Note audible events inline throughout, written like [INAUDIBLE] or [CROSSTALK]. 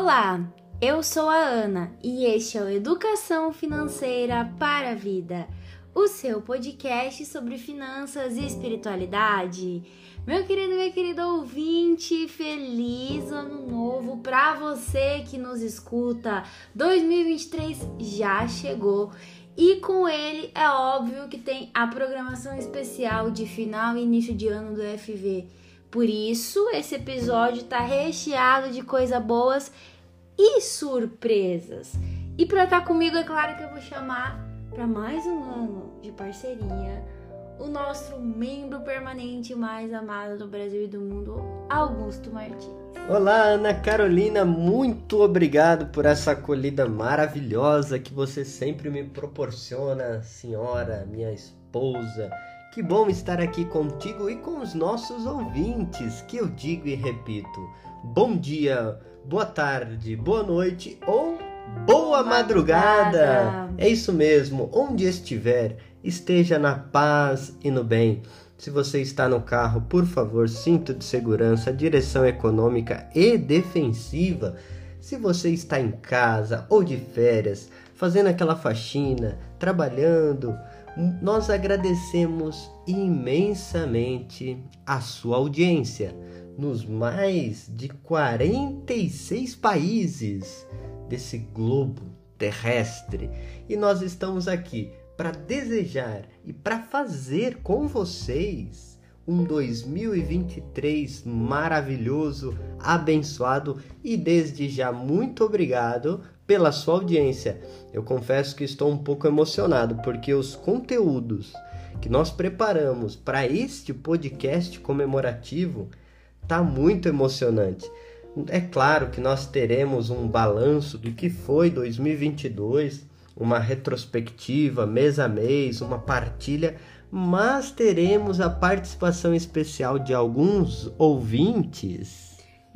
Olá, eu sou a Ana e este é o Educação Financeira para a Vida, o seu podcast sobre finanças e espiritualidade. Meu querido, minha querida ouvinte, feliz ano novo para você que nos escuta. 2023 já chegou e com ele é óbvio que tem a programação especial de final e início de ano do FV. Por isso, esse episódio está recheado de coisas boas e surpresas. E para estar tá comigo, é claro que eu vou chamar para mais um ano de parceria o nosso membro permanente mais amado do Brasil e do mundo, Augusto Martins. Olá, Ana Carolina, muito obrigado por essa acolhida maravilhosa que você sempre me proporciona, senhora, minha esposa que bom estar aqui contigo e com os nossos ouvintes, que eu digo e repito: bom dia, boa tarde, boa noite ou boa madrugada. madrugada. É isso mesmo, onde estiver, esteja na paz e no bem. Se você está no carro, por favor, cinto de segurança, direção econômica e defensiva. Se você está em casa ou de férias, fazendo aquela faxina, trabalhando, nós agradecemos imensamente a sua audiência nos mais de 46 países desse globo terrestre. E nós estamos aqui para desejar e para fazer com vocês um 2023 maravilhoso, abençoado e desde já muito obrigado pela sua audiência. Eu confesso que estou um pouco emocionado porque os conteúdos que nós preparamos para este podcast comemorativo tá muito emocionante. É claro que nós teremos um balanço do que foi 2022, uma retrospectiva mês a mês, uma partilha, mas teremos a participação especial de alguns ouvintes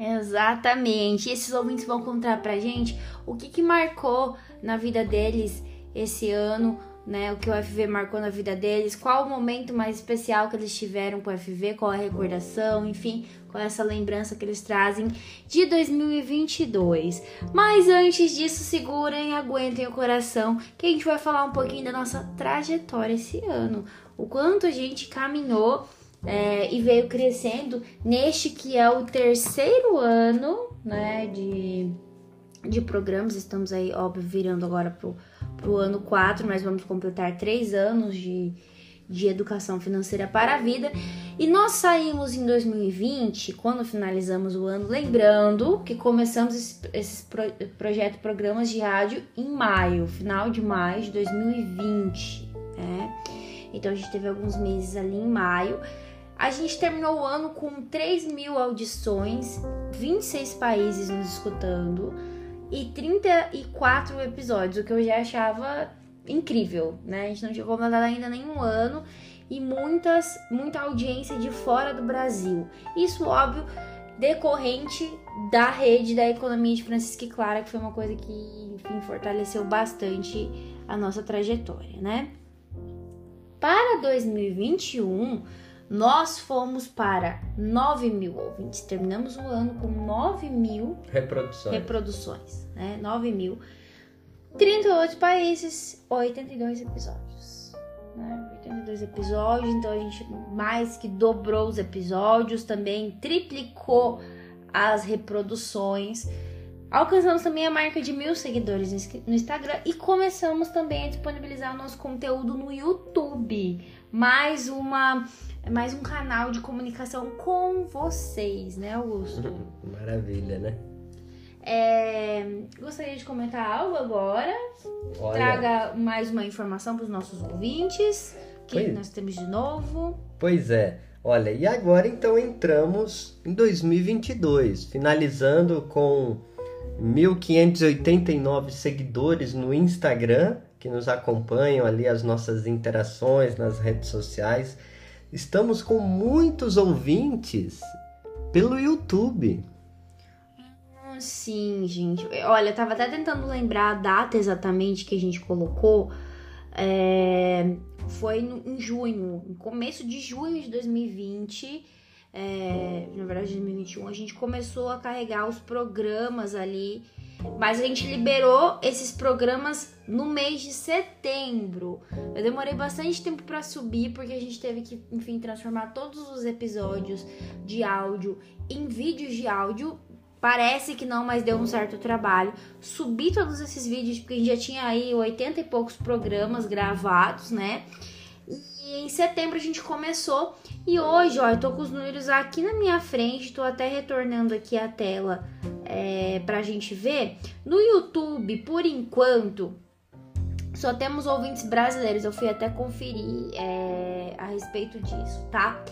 Exatamente. E esses ouvintes vão contar pra gente o que, que marcou na vida deles esse ano, né? O que o FV marcou na vida deles, qual o momento mais especial que eles tiveram com o FV, qual a recordação, enfim, qual essa lembrança que eles trazem de 2022. Mas antes disso, segurem, aguentem o coração, que a gente vai falar um pouquinho da nossa trajetória esse ano. O quanto a gente caminhou é, e veio crescendo neste que é o terceiro ano né, de, de programas. Estamos aí, óbvio, virando agora pro, pro ano 4, mas vamos completar três anos de, de educação financeira para a vida. E nós saímos em 2020, quando finalizamos o ano, lembrando que começamos esse, pro, projeto programas de rádio em maio, final de maio de 2020, né? Então a gente teve alguns meses ali em maio. A gente terminou o ano com 3 mil audições, 26 países nos escutando e 34 episódios, o que eu já achava incrível, né? A gente não tinha completado ainda nenhum ano e muitas, muita audiência de fora do Brasil. Isso, óbvio, decorrente da rede da economia de Francisco e Clara, que foi uma coisa que, enfim, fortaleceu bastante a nossa trajetória, né? Para 2021, nós fomos para 9 mil ouvintes. Terminamos o ano com 9 mil reproduções. reproduções né? 9 mil. 38 países, 82 episódios. Né? 82 episódios, então a gente mais que dobrou os episódios, também triplicou as reproduções. Alcançamos também a marca de mil seguidores no Instagram e começamos também a disponibilizar o nosso conteúdo no YouTube. Mais uma é mais um canal de comunicação com vocês, né, Augusto? [LAUGHS] Maravilha, né? É, gostaria de comentar algo agora. Olha. Traga mais uma informação para os nossos ouvintes. O que pois... nós temos de novo? Pois é. Olha, e agora então entramos em 2022, finalizando com 1.589 seguidores no Instagram que nos acompanham ali as nossas interações nas redes sociais. Estamos com muitos ouvintes pelo YouTube. Sim, gente. Olha, eu tava até tentando lembrar a data exatamente que a gente colocou. É... Foi em junho, começo de junho de 2020. é, na verdade 2021, a gente começou a carregar os programas ali, mas a gente liberou esses programas no mês de setembro. Eu demorei bastante tempo para subir porque a gente teve que, enfim, transformar todos os episódios de áudio em vídeos de áudio. Parece que não, mas deu um certo trabalho. Subi todos esses vídeos porque a gente já tinha aí 80 e poucos programas gravados, né? Em setembro a gente começou. E hoje, ó, eu tô com os números aqui na minha frente. Tô até retornando aqui a tela é, pra gente ver. No YouTube, por enquanto, só temos ouvintes brasileiros. Eu fui até conferir é, a respeito disso, tá?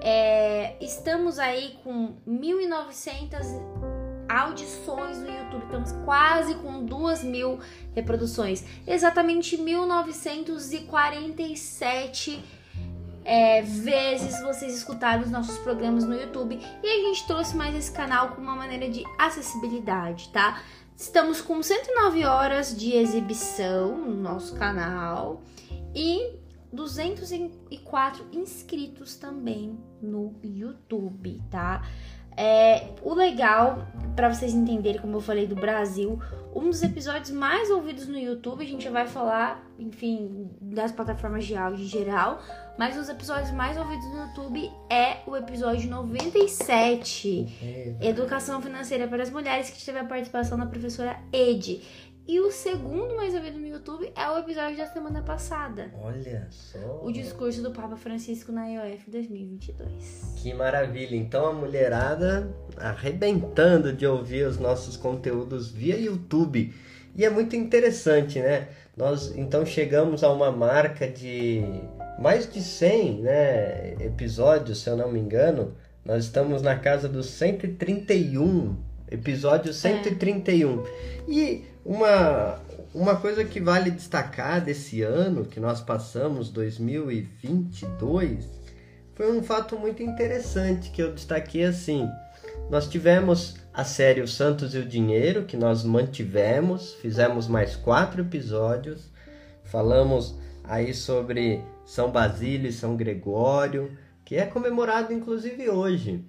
É, estamos aí com 1.900 audições no YouTube. Estamos quase com duas mil reproduções. Exatamente 1947 é, vezes vocês escutaram os nossos programas no YouTube. E a gente trouxe mais esse canal com uma maneira de acessibilidade, tá? Estamos com 109 horas de exibição no nosso canal e 204 inscritos também no YouTube, tá? É, o legal, para vocês entenderem, como eu falei do Brasil, um dos episódios mais ouvidos no YouTube, a gente vai falar, enfim, das plataformas de áudio em geral, mas um dos episódios mais ouvidos no YouTube é o episódio 97, Educação Financeira para as Mulheres, que teve a participação da professora Ed. E o segundo mais ouvido no YouTube é o episódio da semana passada. Olha só. O discurso do Papa Francisco na IOF 2022. Que maravilha. Então a mulherada arrebentando de ouvir os nossos conteúdos via YouTube. E é muito interessante, né? Nós então chegamos a uma marca de mais de 100 né, episódios, se eu não me engano. Nós estamos na casa dos 131, episódio 131. É. E uma, uma coisa que vale destacar desse ano que nós passamos, 2022, foi um fato muito interessante que eu destaquei assim. Nós tivemos a série O Santos e o Dinheiro, que nós mantivemos, fizemos mais quatro episódios, falamos aí sobre São Basílio e São Gregório, que é comemorado inclusive hoje,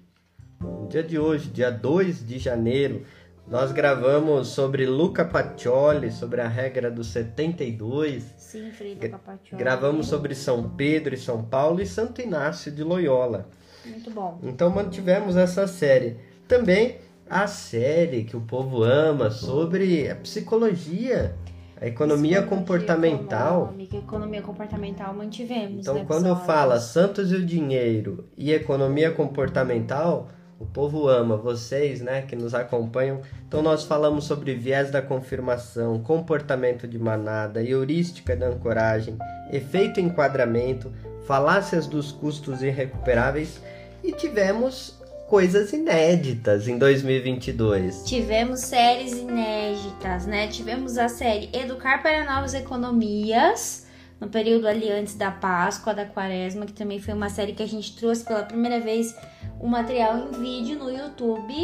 no dia de hoje, dia 2 de janeiro. Nós gravamos sobre Luca Pacioli, sobre a regra dos 72. Sim, Frida Pacioli. Gravamos sobre São Pedro e São Paulo e Santo Inácio de Loyola. Muito bom. Então mantivemos essa série. Também a série que o povo ama sobre a psicologia, a economia comportamental. Econômica, economia comportamental mantivemos. Então, quando fala Santos e o dinheiro e economia comportamental, o povo ama vocês, né, que nos acompanham. Então nós falamos sobre viés da confirmação, comportamento de manada, heurística da ancoragem, efeito enquadramento, falácias dos custos irrecuperáveis e tivemos coisas inéditas em 2022. Tivemos séries inéditas, né? Tivemos a série Educar para Novas Economias, no período ali antes da Páscoa, da Quaresma, que também foi uma série que a gente trouxe pela primeira vez o material em vídeo no YouTube.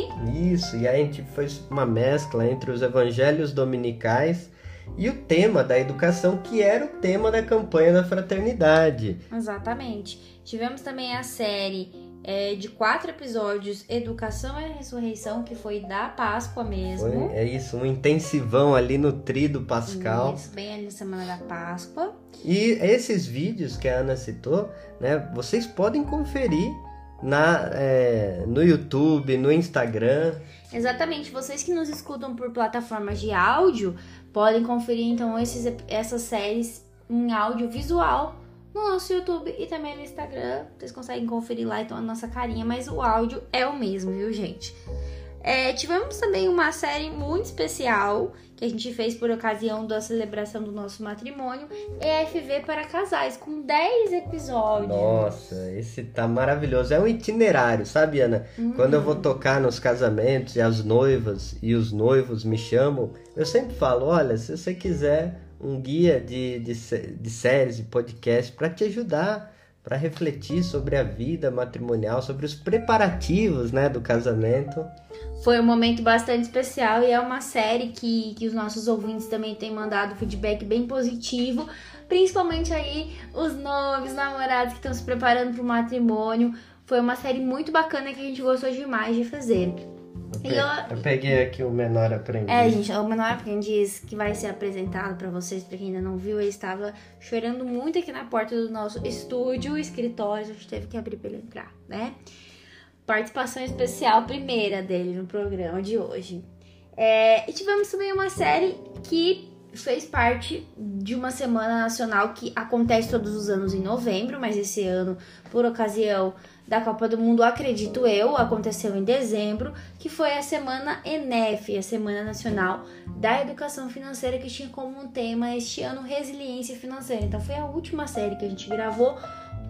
Isso, e a gente fez uma mescla entre os evangelhos dominicais e o tema da educação, que era o tema da campanha da fraternidade. Exatamente. Tivemos também a série é, de quatro episódios, Educação e Ressurreição, que foi da Páscoa mesmo. Foi, é isso, um intensivão ali no trido pascal. Isso, bem ali na semana da Páscoa. E esses vídeos que a Ana citou, né, vocês podem conferir na, é, no YouTube, no Instagram. Exatamente, vocês que nos escutam por plataformas de áudio podem conferir então esses, essas séries em áudio visual no nosso YouTube e também no Instagram. Vocês conseguem conferir lá então a nossa carinha, mas o áudio é o mesmo, viu, gente? É, tivemos também uma série muito especial que a gente fez por ocasião da celebração do nosso matrimônio, EFV para casais, com 10 episódios. Nossa, esse tá maravilhoso. É um itinerário, sabe, Ana? Uhum. Quando eu vou tocar nos casamentos e as noivas e os noivos me chamam, eu sempre falo: olha, se você quiser um guia de, de, de séries e podcasts para te ajudar para refletir sobre a vida matrimonial, sobre os preparativos né, do casamento. Foi um momento bastante especial e é uma série que, que os nossos ouvintes também têm mandado feedback bem positivo, principalmente aí os novos namorados que estão se preparando para o matrimônio. Foi uma série muito bacana que a gente gostou demais de fazer. Eu, pe eu... eu peguei aqui o Menor Aprendiz. É, gente, o Menor Aprendiz que vai ser apresentado para vocês, pra quem ainda não viu, ele estava chorando muito aqui na porta do nosso estúdio, escritório, a gente teve que abrir pra ele entrar, né? Participação especial primeira dele no programa de hoje. É, e tivemos também uma série que fez parte de uma semana nacional que acontece todos os anos em novembro, mas esse ano, por ocasião da Copa do Mundo, acredito eu, aconteceu em dezembro, que foi a semana ENEF, a Semana Nacional da Educação Financeira, que tinha como tema este ano resiliência financeira. Então foi a última série que a gente gravou,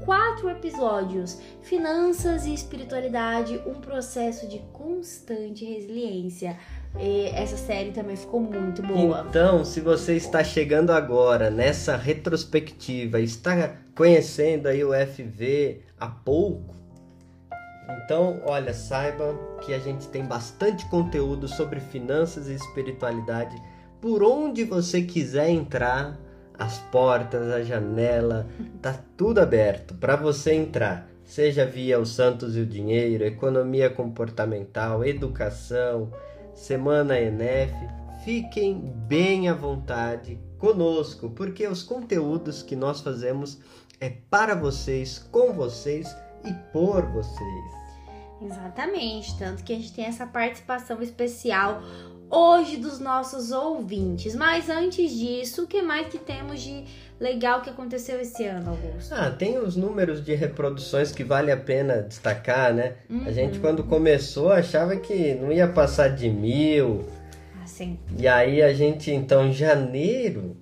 quatro episódios: Finanças e Espiritualidade, um processo de constante resiliência. E essa série também ficou muito boa. Então, se você está chegando agora nessa retrospectiva, está conhecendo aí o FV há pouco, então, olha, saiba que a gente tem bastante conteúdo sobre finanças e espiritualidade. Por onde você quiser entrar, as portas, a janela, tá tudo aberto para você entrar. Seja via o Santos e o Dinheiro, economia comportamental, educação, Semana ENEF, fiquem bem à vontade conosco, porque os conteúdos que nós fazemos é para vocês, com vocês e por vocês. Exatamente, tanto que a gente tem essa participação especial hoje dos nossos ouvintes. Mas antes disso, o que mais que temos de legal que aconteceu esse ano, Augusto? Ah, tem os números de reproduções que vale a pena destacar, né? Uhum. A gente, quando começou, achava que não ia passar de mil. Ah, sim. E aí a gente, então, em janeiro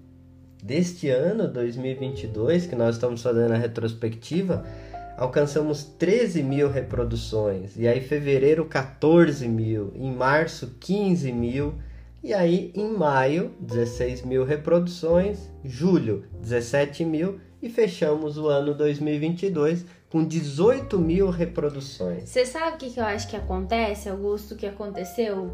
deste ano, 2022, que nós estamos fazendo a retrospectiva, alcançamos 13 mil reproduções. E aí, fevereiro, 14 mil. Em março, 15 mil. E aí, em maio, 16 mil reproduções. Julho, 17 mil. E fechamos o ano 2022 com 18 mil reproduções. Você sabe o que, eu acho que acontece, Augusto, que aconteceu?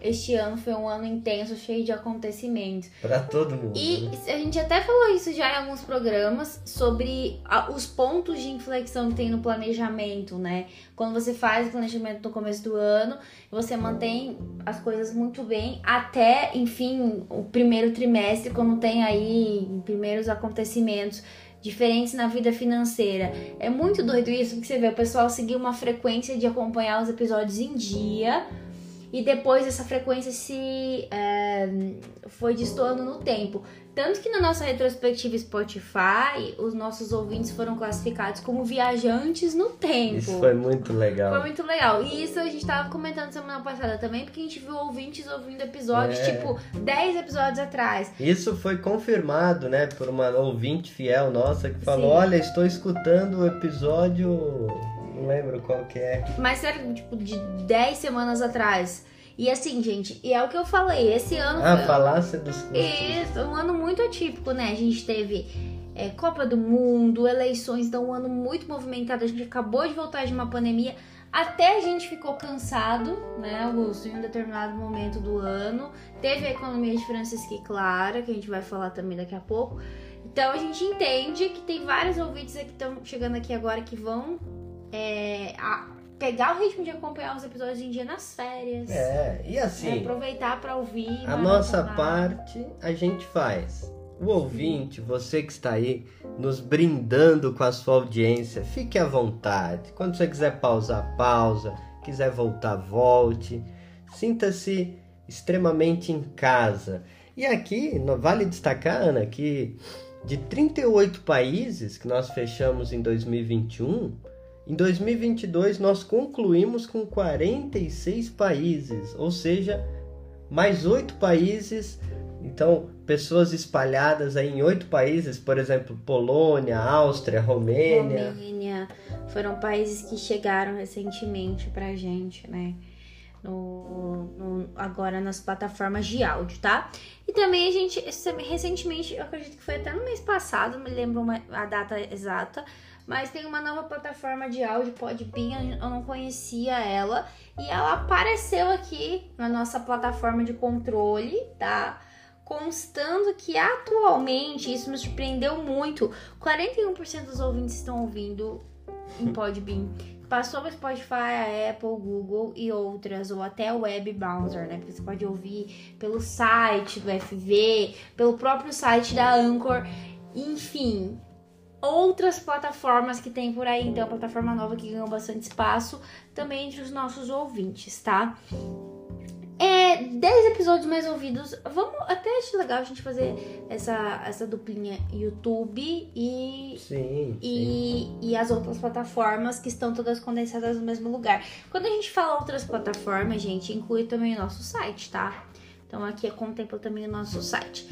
Este ano foi um ano intenso, cheio de acontecimentos. Para todo mundo. E né? a gente até falou isso já em alguns programas sobre a, os pontos de inflexão que tem no planejamento, né? Quando você faz o planejamento no começo do ano, você mantém as coisas muito bem até, enfim, o primeiro trimestre, quando tem aí primeiros acontecimentos diferentes na vida financeira. É muito doido isso, porque você vê o pessoal seguir uma frequência de acompanhar os episódios em dia e depois essa frequência se é, foi destoando no tempo. Tanto que na nossa retrospectiva Spotify, os nossos ouvintes foram classificados como viajantes no tempo. Isso foi muito legal. Foi muito legal. E isso a gente estava comentando semana passada também, porque a gente viu ouvintes ouvindo episódios, é. tipo, 10 episódios atrás. Isso foi confirmado, né, por uma ouvinte fiel nossa que falou: Sim. Olha, estou escutando o episódio não lembro qual que é. Mas era tipo de 10 semanas atrás. E assim, gente, e é o que eu falei, esse ano. Ah, foi... falácia dos custos. Isso, um ano muito atípico, né? A gente teve é, Copa do Mundo, eleições, então um ano muito movimentado. A gente acabou de voltar de uma pandemia. Até a gente ficou cansado, né, Augusto, em um determinado momento do ano. Teve a economia de Francisco Clara, que a gente vai falar também daqui a pouco. Então a gente entende que tem vários ouvintes que estão chegando aqui agora que vão é, a, pegar o ritmo de acompanhar os episódios em dia nas férias. É, e assim. É, aproveitar para ouvir. A nossa parte a gente faz. O ouvinte, você que está aí nos brindando com a sua audiência, fique à vontade. Quando você quiser pausar, pausa. Quiser voltar, volte. Sinta-se extremamente em casa. E aqui, vale destacar, Ana, que de 38 países que nós fechamos em 2021, em 2022, nós concluímos com 46 países, ou seja, mais oito países. Então, pessoas espalhadas aí em oito países, por exemplo, Polônia, Áustria, Romênia. Romênia foram países que chegaram recentemente pra gente, né? No, no, agora nas plataformas de áudio, tá? E também a gente, recentemente, eu acredito que foi até no mês passado, não me lembro uma, a data exata, mas tem uma nova plataforma de áudio, Podbean, eu não conhecia ela e ela apareceu aqui na nossa plataforma de controle, tá? Constando que atualmente, isso me surpreendeu muito, 41% dos ouvintes estão ouvindo em Podbean. Passou o Spotify, a Apple, Google e outras, ou até o Web Browser, né? Você pode ouvir pelo site do FV, pelo próprio site da Anchor, enfim, outras plataformas que tem por aí, então, plataforma nova que ganhou bastante espaço também entre os nossos ouvintes, tá? É, 10 episódios mais ouvidos. Vamos até acho legal a gente fazer essa, essa duplinha YouTube e, Sim, e, sim. e as outras plataformas que estão todas condensadas no mesmo lugar. Quando a gente fala outras plataformas, gente, inclui também o nosso site, tá? Então aqui contempla também o nosso site.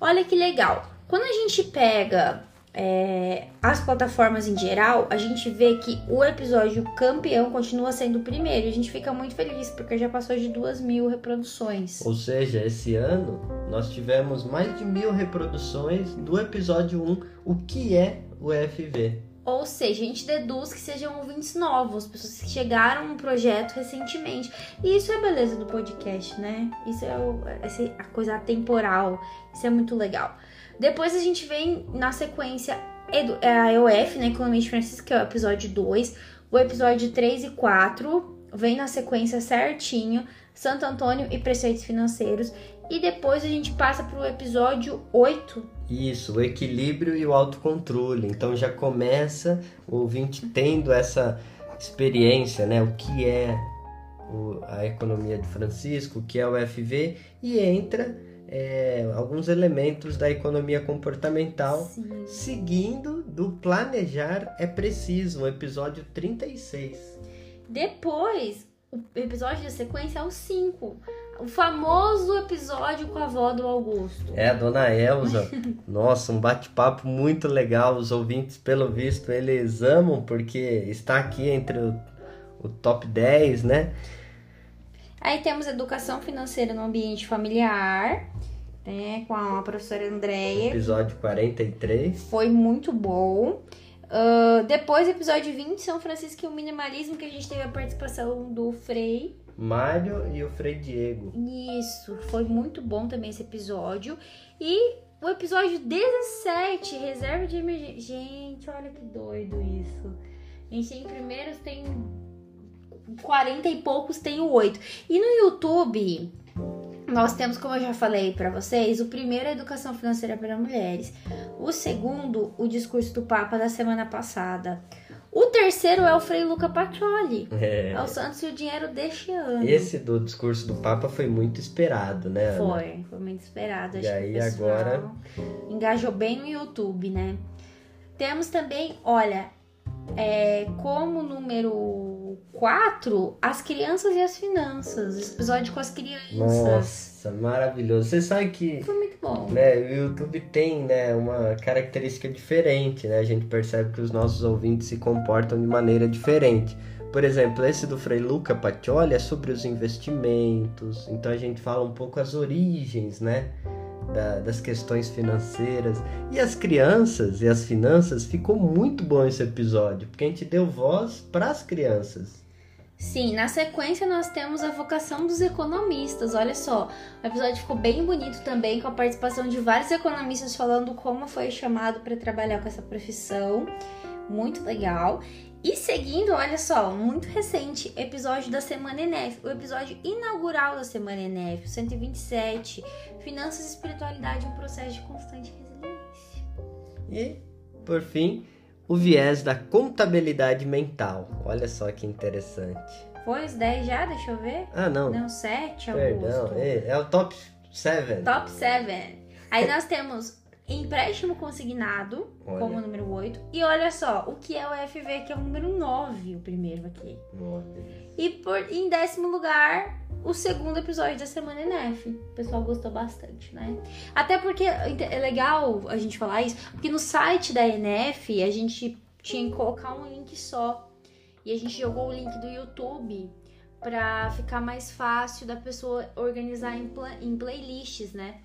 Olha que legal. Quando a gente pega é, as plataformas em geral, a gente vê que o episódio campeão continua sendo o primeiro. E a gente fica muito feliz porque já passou de duas mil reproduções. Ou seja, esse ano nós tivemos mais de mil reproduções do episódio 1, o que é o FV. Ou seja, a gente deduz que sejam ouvintes novos, pessoas que chegaram no projeto recentemente. E isso é a beleza do podcast, né? Isso é, o, é a coisa atemporal. Isso é muito legal. Depois a gente vem na sequência é a EOF, né? Economia de Francisco, que é o episódio 2. O episódio 3 e 4 vem na sequência certinho. Santo Antônio e preceitos financeiros. E depois a gente passa pro episódio 8, Isso, o equilíbrio e o autocontrole. Então já começa o ouvinte tendo essa experiência, né? O que é o- a economia de Francisco, o que é o FV, e entra é, alguns elementos da economia comportamental, Sim. seguindo do Planejar é Preciso, episódio 36. Depois, o episódio da sequência é o 5. O famoso episódio com a avó do Augusto. É, a dona Elza. [LAUGHS] Nossa, um bate-papo muito legal. Os ouvintes, pelo visto, eles amam porque está aqui entre o, o top 10, né? Aí temos educação financeira no ambiente familiar, né? Com a professora Andréia. Episódio 43. Foi muito bom. Ah, depois, episódio 20, São Francisco e o Minimalismo, que a gente teve a participação do Frei. Mário e o Frei Diego. Isso, foi muito bom também esse episódio. E o episódio 17, reserva de emergência. Gente, olha que doido isso. A gente tem primeiros, tem 40 e poucos, tem o 8. E no YouTube, nós temos, como eu já falei pra vocês, o primeiro é Educação Financeira para Mulheres. O segundo, o discurso do Papa da semana passada. O terceiro é o Frei Luca Pacioli. É, É o Santos e o Dinheiro deste ano. esse do discurso do Papa foi muito esperado, né? Ana? Foi, foi muito esperado. E aí, agora- engajou bem no YouTube, né? Temos também, olha, é, como número 4, as crianças e as finanças. Esse episódio com as crianças. Nossa, maravilhoso. Você sabe que Foi muito bom. né, o YouTube tem né, uma característica diferente, né? A gente percebe que os nossos ouvintes se comportam de maneira diferente. Por exemplo, esse do Frei Luca Pacioli é sobre os investimentos, então a gente fala um pouco as origens, né? Da- das questões financeiras. E as crianças e as finanças, ficou muito bom esse episódio, porque a gente deu voz para as crianças. Sim, na sequência nós temos a vocação dos economistas. Olha só, o episódio ficou bem bonito também, com a participação de vários economistas falando como foi chamado para trabalhar com essa profissão. Muito legal. E seguindo, olha só, muito recente, episódio da Semana Enef, o episódio inaugural da Semana Enef, o 127, Finanças e Espiritualidade, um processo de constante resiliência. E, por fim, o viés da contabilidade mental. Olha só que interessante. Foi os 10 já? Deixa eu ver. Ah, não. Não, 7, Perdão. Augusto. É, é o top 7. Top 7. Aí nós temos empréstimo consignado Olha. como número 8. E olha só, o que é o FV, que é o número 9, o primeiro aqui. E por, em décimo lugar, o segundo episódio da Semana NF. O pessoal gostou bastante, né? Até porque é legal a gente falar isso, porque no site da NF a gente tinha que colocar um link só. E a gente jogou o link do YouTube pra ficar mais fácil da pessoa organizar em, pla- em playlists, né?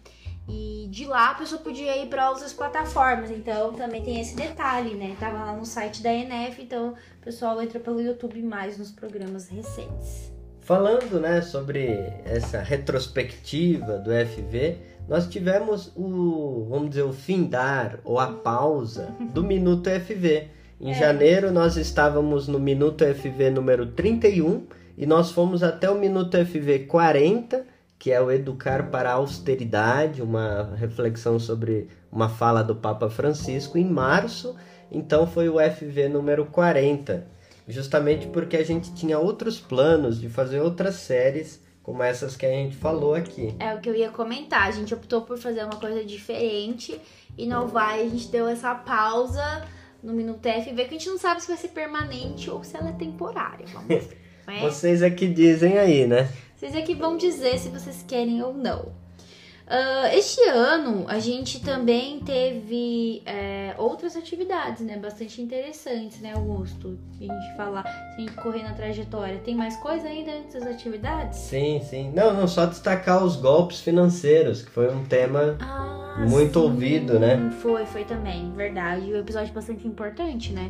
E de lá a pessoa podia ir para outras plataformas. Então também tem esse detalhe, né? Tava lá no site da NF, então o pessoal entra pelo YouTube mais nos programas recentes. Falando né, sobre essa retrospectiva do FV, nós tivemos o, vamos dizer, o findar ou a pausa do Minuto FV. Em é. janeiro nós estávamos no Minuto FV número 31 e nós fomos até o Minuto FV 40, que é o Educar para a Austeridade, uma reflexão sobre uma fala do Papa Francisco em março. Então foi o FV número 40, justamente porque a gente tinha outros planos de fazer outras séries como essas que a gente falou aqui. É o que eu ia comentar. A gente optou por fazer uma coisa diferente, inovar, e a gente deu essa pausa no Minuto FV, que a gente não sabe se vai ser permanente ou se ela é temporária. Vamos ver. [LAUGHS] É? Vocês é que dizem aí, né? Vocês é que vão dizer se vocês querem ou não. Uh, este ano a gente também teve é, outras atividades, né? Bastante interessantes, né, Augusto? A gente falar, a gente correr na trajetória. Tem mais coisa ainda antes das atividades? Sim, sim. Não, não, só destacar os golpes financeiros, que foi um tema ah, muito sim. ouvido, né? Foi, foi também, verdade. O episódio bastante importante, né?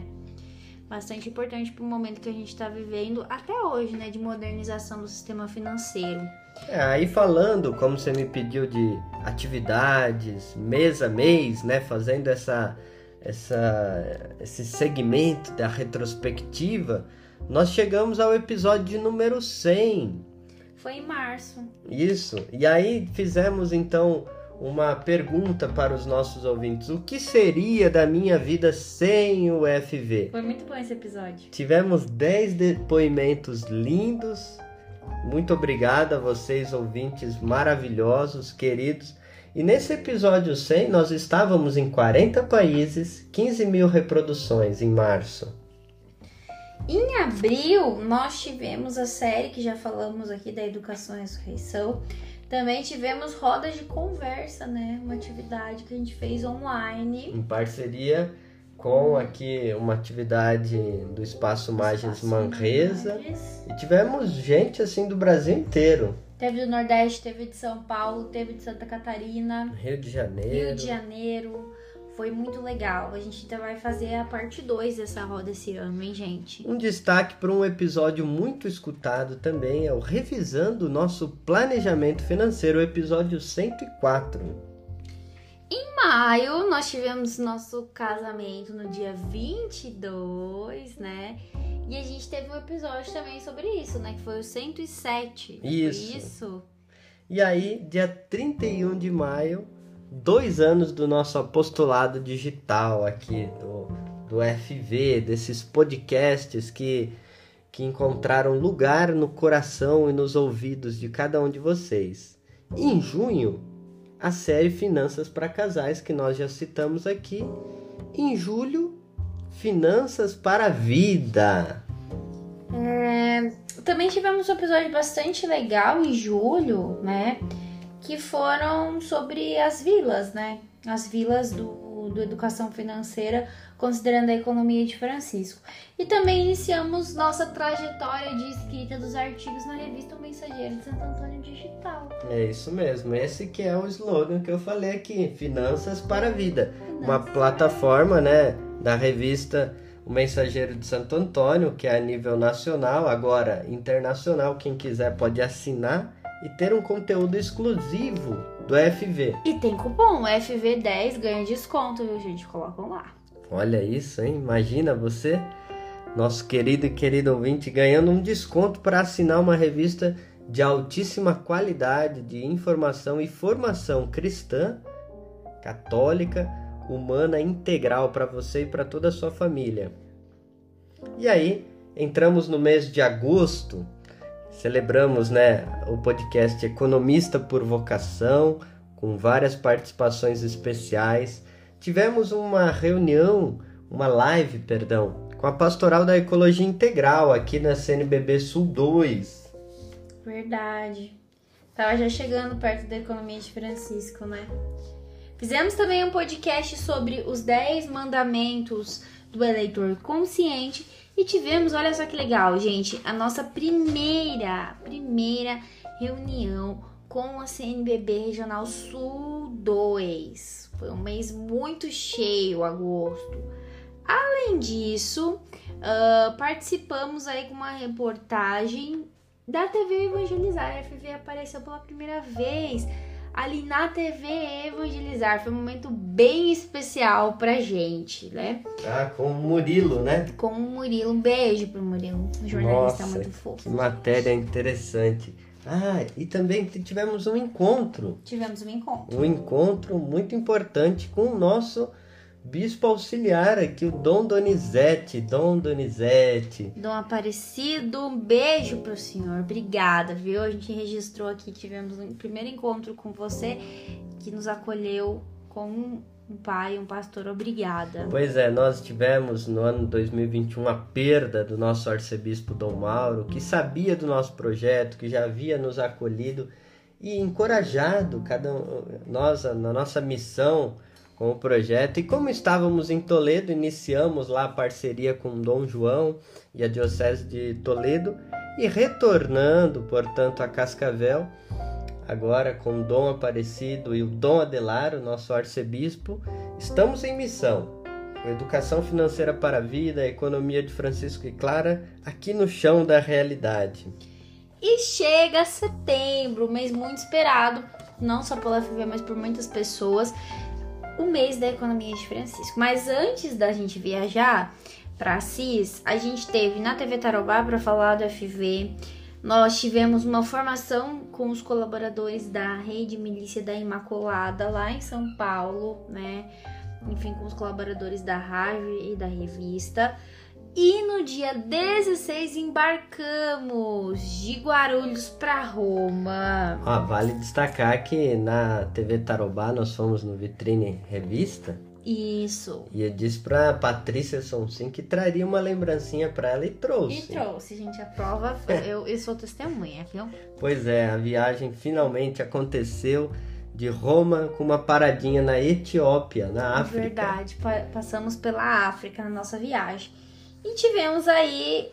Bastante importante para o momento que a gente está vivendo até hoje, né, de modernização do sistema financeiro. É, aí falando, como você me pediu de atividades, mês a mês, né, fazendo essa, essa, esse segmento da retrospectiva, nós chegamos ao episódio número 100. Foi em março. Isso. E aí fizemos então uma pergunta para os nossos ouvintes: o que seria da minha vida sem o FV? Foi muito bom esse episódio. Tivemos 10 depoimentos lindos. Muito obrigado a vocês, ouvintes maravilhosos, queridos. E nesse episódio 100, nós estávamos em 40 países, 15 mil reproduções em março. Em abril, nós tivemos a série que já falamos aqui da Educação e Ressurreição também tivemos rodas de conversa, né? Uma atividade que a gente fez online. Em parceria com aqui uma atividade do Espaço Margens Manresa. E tivemos gente assim do Brasil inteiro. Teve do Nordeste, teve de São Paulo, teve de Santa Catarina. Rio de Janeiro. Rio de Janeiro. Foi muito legal. A gente ainda vai fazer a parte 2 dessa roda esse ano, hein, gente? Um destaque para um episódio muito escutado também é o Revisando o Nosso Planejamento Financeiro, episódio 104. Em maio, nós tivemos nosso casamento no dia 22, né? E a gente teve um episódio também sobre isso, né? Que foi o 107. Isso. Isso. E aí, dia 31 de maio, dois anos do nosso apostolado digital aqui, do, do FV, desses podcasts que, que encontraram lugar no coração e nos ouvidos de cada um de vocês. Em junho, a série Finanças para Casais, que nós já citamos aqui. Em julho, Finanças para a Vida. É, também tivemos um episódio bastante legal em julho, né? Que foram sobre as vilas, né? As vilas do, do Educação Financeira, considerando a economia de Francisco. E também iniciamos nossa trajetória de escrita dos artigos na revista o Mensageiro de Santo Antônio Digital. É isso mesmo, esse que é o slogan que eu falei aqui, Finanças para a Vida. Finanças Uma plataforma, né, da revista o Mensageiro de Santo Antônio, que é a nível nacional, agora internacional, quem quiser pode assinar e ter um conteúdo exclusivo do FV. E tem cupom FV10 ganha desconto, viu, gente? Colocam lá. Olha isso, hein? Imagina você, nosso querido e querido ouvinte, ganhando um desconto para assinar uma revista de altíssima qualidade de informação e formação cristã, católica, humana integral para você e para toda a sua família. E aí, entramos no mês de agosto Celebramos né, o podcast Economista por Vocação, com várias participações especiais. Tivemos uma reunião, uma live, perdão, com a Pastoral da Ecologia Integral aqui na CNBB Sul 2. Verdade. Tava já chegando perto da economia de Francisco, né? Fizemos também um podcast sobre os 10 mandamentos do eleitor consciente e tivemos, olha só que legal, gente, a nossa primeira, primeira reunião com a CNBB Regional Sul 2. Foi um mês muito cheio, agosto. Além disso, uh, participamos aí com uma reportagem da TV Evangelizar. A FV apareceu pela primeira vez ali na TV Evangelizar. Foi um momento bem especial pra gente, né? Ah, com o Murilo, né? Com o Murilo. Um beijo pro Murilo, um jornalista Nossa, muito fofo. Que matéria interessante. Ah, e também tivemos um encontro. Tivemos um encontro. Um encontro muito importante com o nosso bispo auxiliar aqui, o Dom Donizete. Dom Donizete. Dom Aparecido, um beijo pro senhor. Obrigada, viu? A gente registrou aqui, tivemos um primeiro encontro com você que nos acolheu com um pai, um pastor. Obrigada. Pois é, nós tivemos no ano 2021 a perda do nosso arcebispo Dom Mauro, que sabia do nosso projeto, que já havia nos acolhido e encorajado cada um, nós na nossa missão com o projeto. E como estávamos em Toledo, iniciamos lá a parceria com Dom João e a Diocese de Toledo e retornando, portanto, a Cascavel, agora com Dom Aparecido e o Dom Adelar, o nosso arcebispo, estamos em missão. Educação financeira para a vida, a economia de Francisco e Clara, aqui no chão da realidade. E chega setembro, mês muito esperado, não só pela FV, mas por muitas pessoas, o mês da economia de Francisco. Mas antes da gente viajar para Assis, a gente teve na TV Tarobá para falar do FV. Nós tivemos uma formação com os colaboradores da Rede Milícia da Imaculada lá em São Paulo, né? Enfim, com os colaboradores da rádio e da revista. E no dia 16 embarcamos de Guarulhos para Roma. Ó, vale destacar que na TV Tarobá nós fomos no Vitrine Revista Isso. e eu disse pra Patrícia Sonsin que traria uma lembrancinha pra ela e trouxe. E trouxe, gente, a prova, [LAUGHS] eu, eu sou testemunha, viu? Pois é, a viagem finalmente aconteceu de Roma com uma paradinha na Etiópia, na África. Verdade, pa- passamos pela África na nossa viagem. E tivemos aí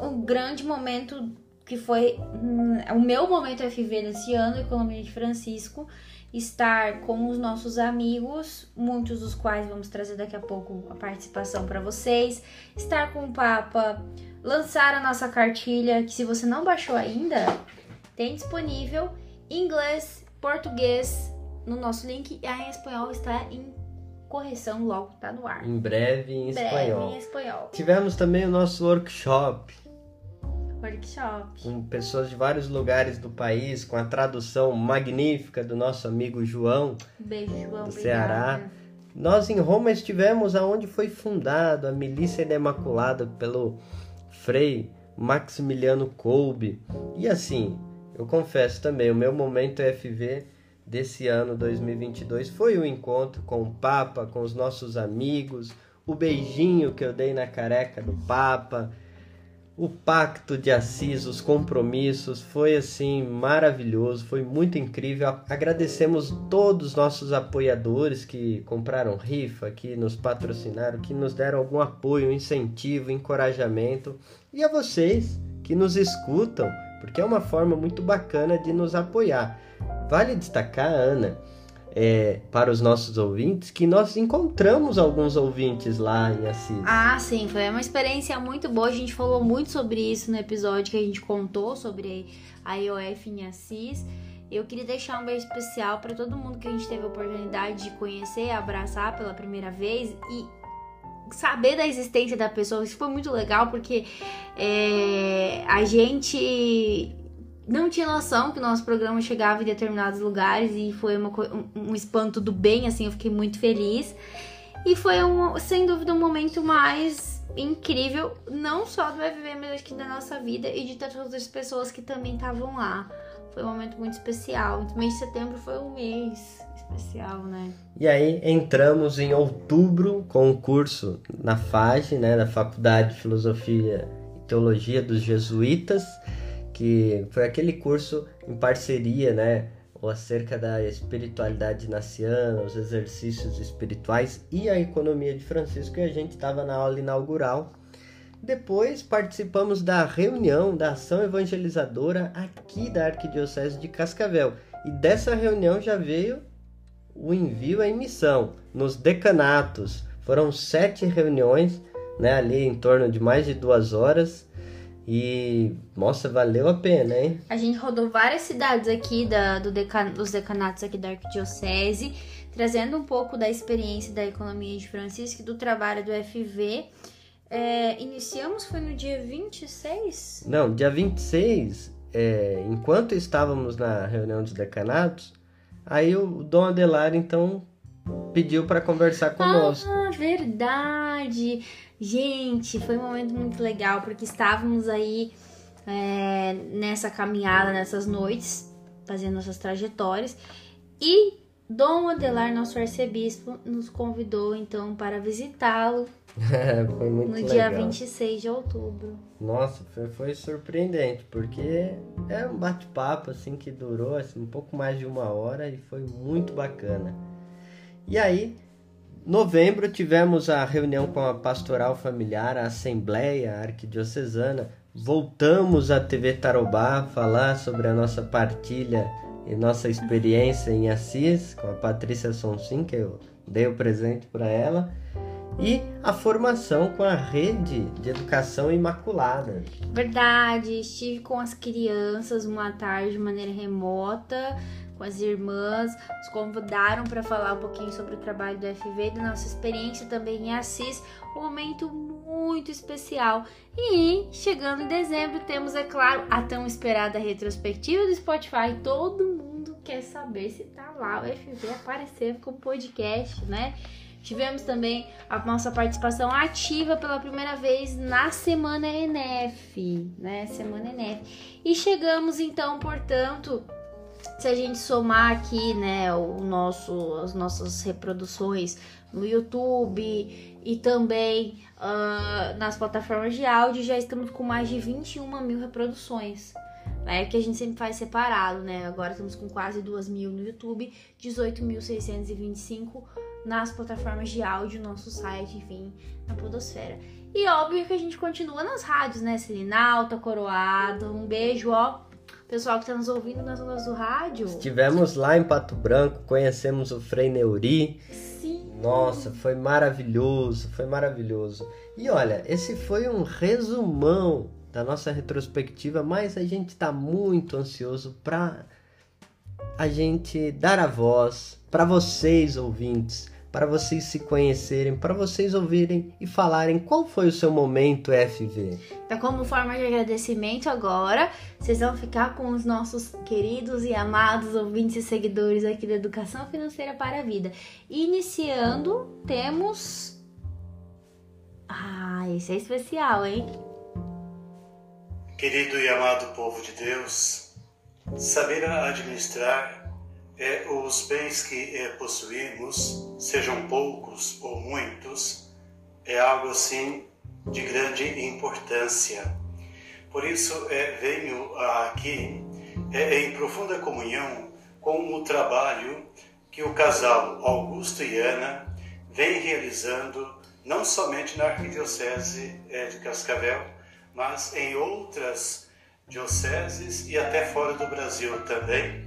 um grande momento que foi hum, o meu momento FV nesse ano, Economia de Francisco, estar com os nossos amigos, muitos dos quais vamos trazer daqui a pouco a participação para vocês, estar com o Papa, lançar a nossa cartilha, que se você não baixou ainda, tem disponível em inglês, português no nosso link e a em espanhol está em correção logo tá no ar. Em breve em Breve espanhol. em espanhol. Tivemos também o nosso workshop Workshop. com pessoas de vários lugares do país, com a tradução magnífica do nosso amigo João. Beijo, João. Do obrigada. Ceará. Nós em Roma estivemos aonde foi fundado a Milícia da Imaculada pelo Frei Maximiliano Kolbe. E assim, eu confesso também, o meu momento FV desse ano 2022 foi o encontro com o Papa, com os nossos amigos, o beijinho que eu dei na careca do Papa, o pacto de Assis, os compromissos, foi assim maravilhoso, foi muito incrível. Agradecemos todos os nossos apoiadores que compraram rifa, que nos patrocinaram, que nos deram algum apoio, incentivo, encorajamento, e a vocês que nos escutam, porque é uma forma muito bacana de nos apoiar. Vale destacar, Ana, é, para os nossos ouvintes, que nós encontramos alguns ouvintes lá em Assis. Ah, sim, foi uma experiência muito boa. A gente falou muito sobre isso no episódio que a gente contou sobre a IOF em Assis. Eu queria deixar um beijo especial para todo mundo que a gente teve a oportunidade de conhecer, abraçar pela primeira vez e saber da existência da pessoa. Isso foi muito legal porque é, a gente não tinha noção que o nosso programa chegava em determinados lugares e foi uma um, um espanto do bem, assim, eu fiquei muito feliz. E foi, um, sem dúvida, um momento mais incrível, não só do FV, mas acho que da nossa vida e de todas as pessoas que também estavam lá. Foi um momento muito especial. O mês de setembro foi um mês especial, né? E aí entramos em outubro com o curso na FAGE, né, da Faculdade de Filosofia e Teologia dos Jesuítas, que foi aquele curso em parceria, né, ou acerca da espiritualidade naciana, os exercícios espirituais e a economia de Francisco, e a gente estava na aula inaugural. Depois participamos da reunião da ação evangelizadora aqui da Arquidiocese de Cascavel. E dessa reunião já veio o envio à missão nos decanatos. Foram sete reuniões, né, ali em torno de mais de duas horas, E, nossa, valeu a pena, hein? A gente rodou várias cidades aqui da, do decan, dos decanatos aqui da Arquidiocese, trazendo um pouco da experiência da economia de Francisco e do trabalho do FV. É, iniciamos, foi no dia 26? Não, dia 26, é, enquanto estávamos na reunião dos decanatos, aí o Dom Adelar, então, pediu para conversar conosco. Ah, verdade! Gente, foi um momento muito legal, porque estávamos aí é, nessa caminhada, nessas noites, fazendo nossas trajetórias, e Dom Adelar, nosso arcebispo, nos convidou então para visitá-lo [LAUGHS] foi muito no legal. dia 26 de outubro. Nossa, foi, foi surpreendente, porque é um bate-papo assim que durou assim, um pouco mais de uma hora e foi muito bacana. E aí, novembro tivemos a reunião com a pastoral familiar, a assembleia arquidiocesana. Voltamos à TV Tarobá falar sobre a nossa partilha e nossa experiência em Assis com a Patrícia Sonsin, que eu dei o presente para ela e a formação com a rede de educação imaculada. Verdade, estive com as crianças uma tarde de maneira remota, com as irmãs, nos convidaram para falar um pouquinho sobre o trabalho do FV, da nossa experiência também em Assis, um momento muito especial. E chegando em dezembro, temos, é claro, a tão esperada retrospectiva do Spotify. Todo mundo quer saber se tá lá o FV aparecendo com podcast, né? Tivemos também a nossa participação ativa pela primeira vez na Semana NF, né? Semana NF. E chegamos então, portanto, se a gente somar aqui, né, o nosso, as nossas reproduções no YouTube e também uh, nas plataformas de áudio, já estamos com mais de 21 mil reproduções. É que a gente sempre faz separado, né? Agora estamos com quase 2 mil no YouTube, 18.625 nas plataformas de áudio, nosso site, enfim, na Podosfera. E óbvio que a gente continua nas rádios, né? Selinalta, Coroado. Um beijo, ó. Pessoal que está nos ouvindo nas ondas do rádio. Estivemos lá em Pato Branco, conhecemos o Frei Neuri. Sim. Nossa, foi maravilhoso, foi maravilhoso. E olha, esse foi um resumão da nossa retrospectiva, mas a gente está muito ansioso para a gente dar a voz para vocês ouvintes, para vocês se conhecerem, para vocês ouvirem e falarem qual foi o seu momento FV. Então, como forma de agradecimento agora, vocês vão ficar com os nossos queridos e amados ouvintes e seguidores aqui da Educação Financeira para a Vida. Iniciando, temos Ah, esse é especial, hein? Querido e amado povo de Deus, saber administrar é, os bens que é, possuímos, sejam poucos ou muitos, é algo assim de grande importância. Por isso é, venho aqui é, em profunda comunhão com o trabalho que o casal Augusto e Ana vem realizando não somente na Arquidiocese é, de Cascavel, mas em outras dioceses e até fora do Brasil também,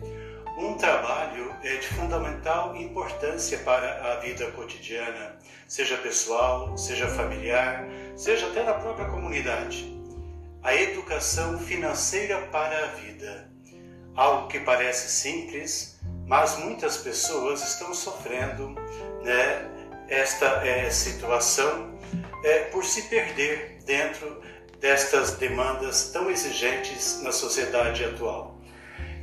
um trabalho é de fundamental importância para a vida cotidiana, seja pessoal, seja familiar, seja até na própria comunidade. A educação financeira para a vida. Algo que parece simples, mas muitas pessoas estão sofrendo né, esta é, situação é, por se perder dentro destas demandas tão exigentes na sociedade atual.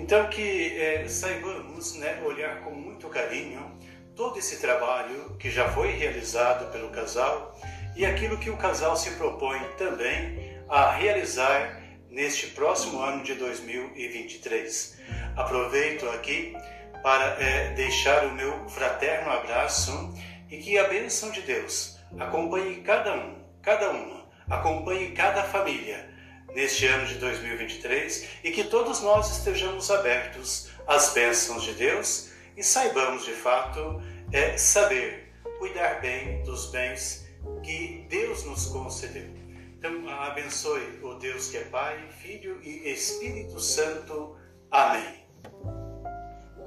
Então, que é, saibamos né, olhar com muito carinho todo esse trabalho que já foi realizado pelo casal e aquilo que o casal se propõe também a realizar neste próximo ano de 2023. Aproveito aqui para é, deixar o meu fraterno abraço e que a bênção de Deus acompanhe cada um, cada uma, acompanhe cada família neste ano de 2023 e que todos nós estejamos abertos às bênçãos de Deus e saibamos de fato é, saber cuidar bem dos bens que Deus nos concedeu. Então, abençoe o Deus que é Pai, Filho e Espírito Santo. Amém.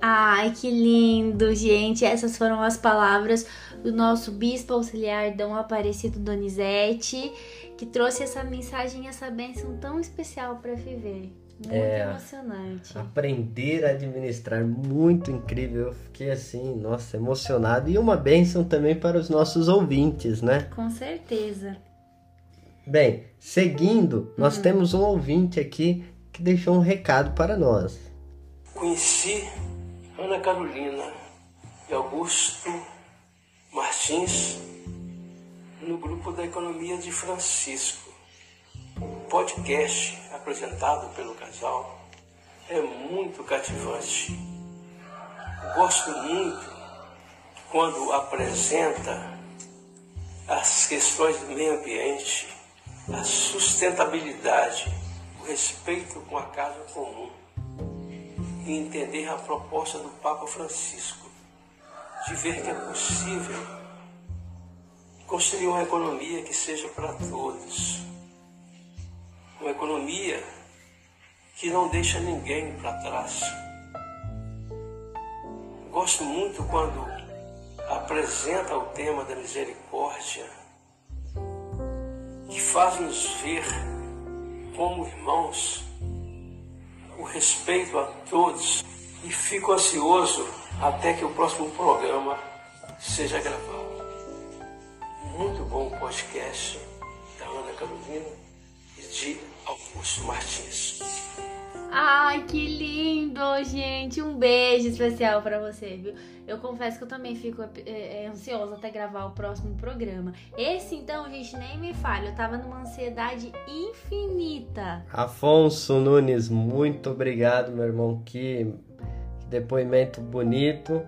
Ai, que lindo, gente. Essas foram as palavras do nosso bispo auxiliar Dom Aparecido Donizete, que trouxe essa mensagem, essa bênção tão especial para viver. Muito é, emocionante. Aprender a administrar, muito incrível. Eu fiquei assim, nossa, emocionado. E uma bênção também para os nossos ouvintes, né? Com certeza. Bem, seguindo, nós uhum. temos um ouvinte aqui que deixou um recado para nós. Conheci Ana Carolina e Augusto Martins no grupo da Economia de Francisco. O podcast apresentado pelo casal é muito cativante. Gosto muito quando apresenta as questões do meio ambiente, a sustentabilidade, o respeito com a casa comum e entender a proposta do Papa Francisco de ver que é possível construir uma economia que seja para todos uma economia que não deixa ninguém para trás. Gosto muito quando apresenta o tema da misericórdia, que faz-nos ver como irmãos o respeito a todos e fico ansioso até que o próximo programa seja gravado. Muito bom podcast da Ana Carolina e de Augusto Martins. Ai, que lindo, gente! Um beijo especial para você, viu? Eu confesso que eu também fico é, ansiosa até gravar o próximo programa. Esse, então, gente, nem me falha. Eu tava numa ansiedade infinita. Afonso Nunes, muito obrigado, meu irmão. Que, que depoimento bonito.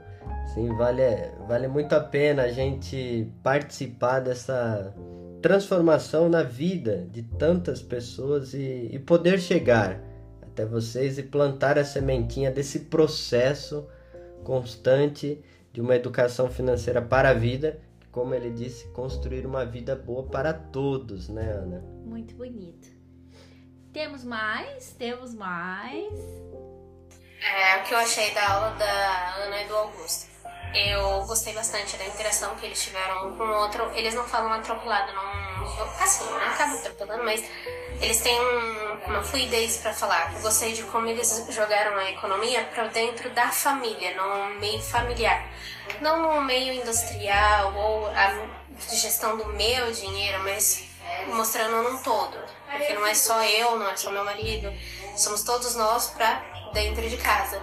Sim, vale, vale muito a pena a gente participar dessa transformação na vida de tantas pessoas e, e poder chegar até vocês e plantar a sementinha desse processo constante de uma educação financeira para a vida, como ele disse, construir uma vida boa para todos, né, Ana? Muito bonito. Temos mais? Temos mais? É, o que eu achei da aula da Ana e do Augusto. Eu gostei bastante da interação que eles tiveram um com o outro. Eles não falam atropelado, não. Assim, não acabam atropelando, mas eles têm uma fluidez para falar. Eu gostei de como eles jogaram a economia para dentro da família, no meio familiar. Não no meio industrial ou a gestão do meu dinheiro, mas mostrando num todo. Porque não é só eu, não é só meu marido, somos todos nós para dentro de casa.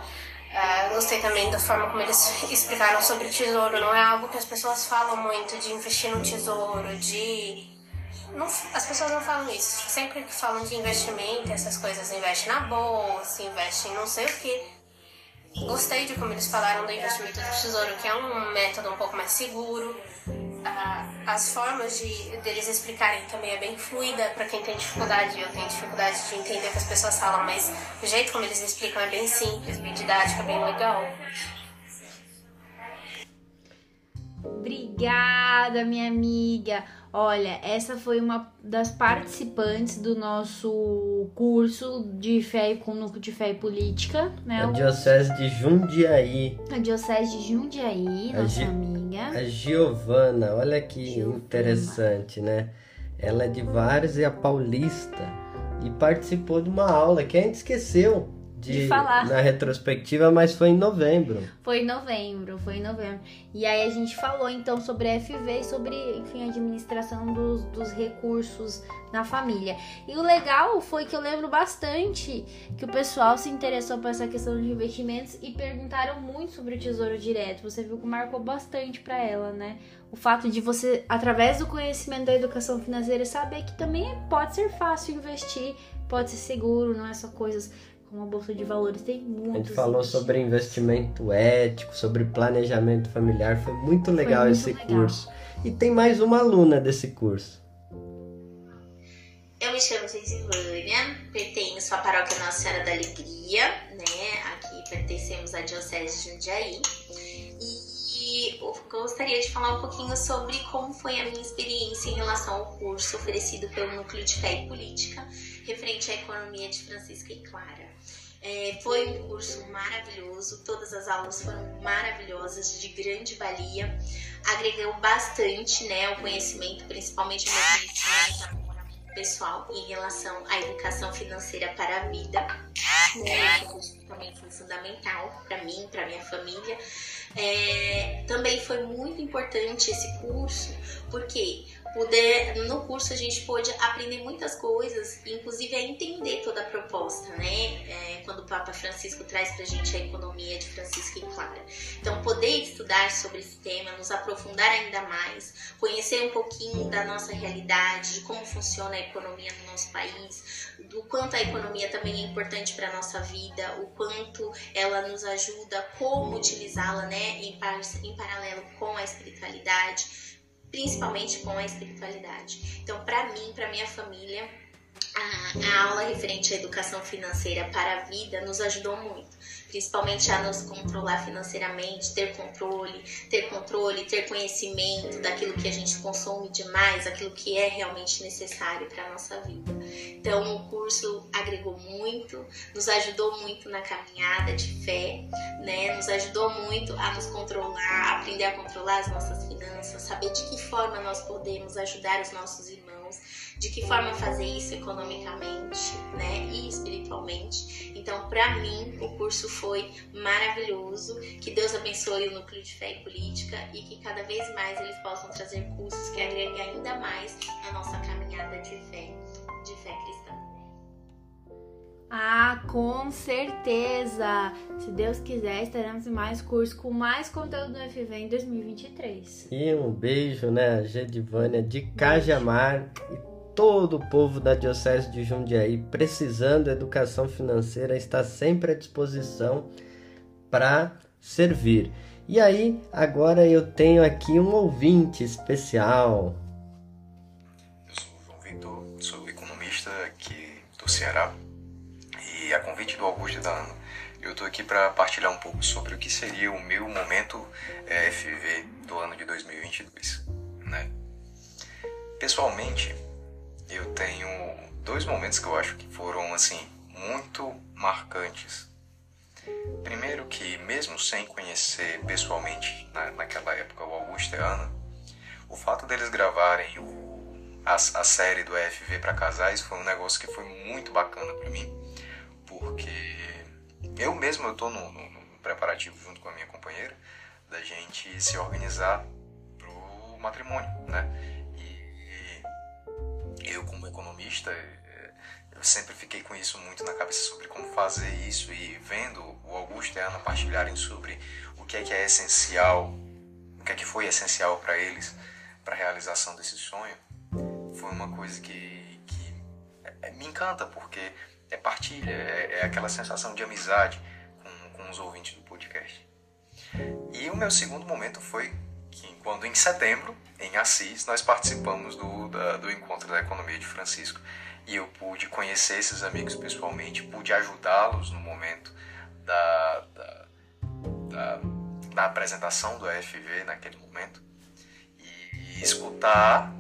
Uh, gostei também da forma como eles explicaram sobre tesouro. Não é algo que as pessoas falam muito de investir no tesouro, de. Não, as pessoas não falam isso. Sempre que falam de investimento, essas coisas, investe na bolsa, investe em não sei o que. Gostei de como eles falaram do investimento do tesouro, que é um método um pouco mais seguro as formas de deles explicarem também é bem fluida para quem tem dificuldade. Eu tenho dificuldade de entender o que as pessoas falam, mas o jeito como eles explicam é bem simples, bem didático, é bem legal. Obrigada, minha amiga. Olha, essa foi uma das participantes do nosso curso de fé com núcleo de fé e política, né? A Diocese de Jundiaí. A Diocese de Jundiaí, nossa Gi amiga. A Giovana, olha que Giovana. interessante, né? Ela é de Várzea Paulista e participou de uma aula que a gente esqueceu de, de, falar. Na retrospectiva, mas foi em novembro. Foi em novembro, foi em novembro. E aí a gente falou então sobre a FV e sobre, enfim, a administração dos, dos recursos na família. E o legal foi que eu lembro bastante que o pessoal se interessou por essa questão de investimentos e perguntaram muito sobre o tesouro direto. Você viu que marcou bastante para ela, né? O fato de você, através do conhecimento da educação financeira, saber que também pode ser fácil investir, pode ser seguro, não é só coisas como a bolsa de valores tem muito. A gente falou sobre investimento ético, sobre planejamento familiar, foi muito legal foi muito esse legal. curso. E tem mais uma aluna desse curso. Eu me chamo Geisivânia, pertenço à paróquia Nossa Senhora da Alegria, né? Aqui pertencemos à Diocese de Jundiaí. E gostaria de falar um pouquinho sobre como foi a minha experiência em relação ao curso oferecido pelo Núcleo de Fé e Política, referente à economia de Francisca e Clara. É, foi um curso maravilhoso, todas as aulas foram maravilhosas, de grande valia, agregou bastante né, o conhecimento, principalmente o meu conhecimento pessoal em relação à educação financeira para a vida, né, também foi fundamental para mim, para minha família. É, também foi muito importante esse curso, porque poder, no curso a gente pôde aprender muitas coisas, inclusive a entender toda a proposta, né? É, quando o Papa Francisco traz pra gente a economia de Francisco e Clara. Então, poder estudar sobre esse tema, nos aprofundar ainda mais, conhecer um pouquinho da nossa realidade, de como funciona a economia no nosso país, do quanto a economia também é importante para nossa vida, o quanto ela nos ajuda, como utilizá-la, né, em, par em paralelo com a espiritualidade principalmente com a espiritualidade. Então, para mim, para minha família, a, a, aula referente à educação financeira para a vida nos ajudou muito principalmente a nos controlar financeiramente, ter controle, ter controle, ter conhecimento daquilo que a gente consome demais, aquilo que é realmente necessário para a nossa vida. Então, o curso agregou muito, nos ajudou muito na caminhada de fé, né? Nos ajudou muito a nos controlar, aprender a controlar as nossas finanças, saber de que forma nós podemos ajudar os nossos irmãos de que forma fazer isso economicamente, né, e espiritualmente. Então, para mim, o curso foi maravilhoso. Que Deus abençoe o núcleo de fé e política e que cada vez mais eles possam trazer cursos que agreguem ainda mais a nossa caminhada de fé, de fé cristã. Ah, com certeza! Se Deus quiser, estaremos em mais cursos com mais conteúdo do FV em 2023. E um beijo, né, Gedivânia de Cajamar e todo o povo da Diocese de Jundiaí precisando de educação financeira está sempre à disposição para servir. E aí, agora eu tenho aqui um ouvinte especial. Eu sou o João Vitor, sou economista aqui do Ceará a convite do Augusto e da Ana, eu estou aqui para partilhar um pouco sobre o que seria o meu momento é, FV do ano de 2022. Né? Pessoalmente, eu tenho dois momentos que eu acho que foram assim muito marcantes. Primeiro que mesmo sem conhecer pessoalmente na, naquela época o Augusto e a Ana, o fato deles gravarem o, a, a série do EFV para casais foi um negócio que foi muito bacana para mim, porque eu mesmo eu no, no, no preparativo junto com a minha companheira da gente se organizar pro matrimônio, né? eu como economista é, eu sempre fiquei com isso muito na cabeça sobre como fazer isso e vendo o Augusto e a Ana partilharem sobre o que é que é essencial, o que é que foi essencial para eles para a realização desse sonho, foi uma coisa que, que é, me encanta porque é partilha, é, é aquela sensação de amizade com, com os ouvintes do podcast. E o meu segundo momento foi que quando em setembro, em Assis, nós participamos do, da, do encontro da economia de Francisco e eu pude conhecer esses amigos pessoalmente, pude ajudá-los no momento da, da, da, da, apresentação do AFV naquele momento e, e escutar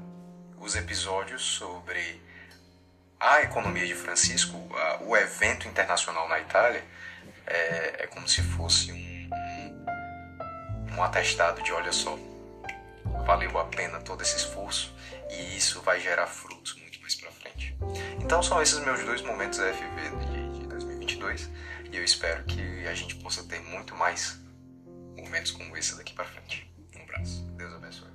os episódios sobre a economia de Francisco, a, o evento internacional na Itália, é, é como se fosse um um atestado de olha só, valeu a pena todo esse esforço e isso vai gerar frutos muito mais para frente. Então são esses meus dois momentos FV de, de 2022 e eu espero que a gente possa ter muito mais momentos como esse daqui para frente. Um abraço, Deus abençoe.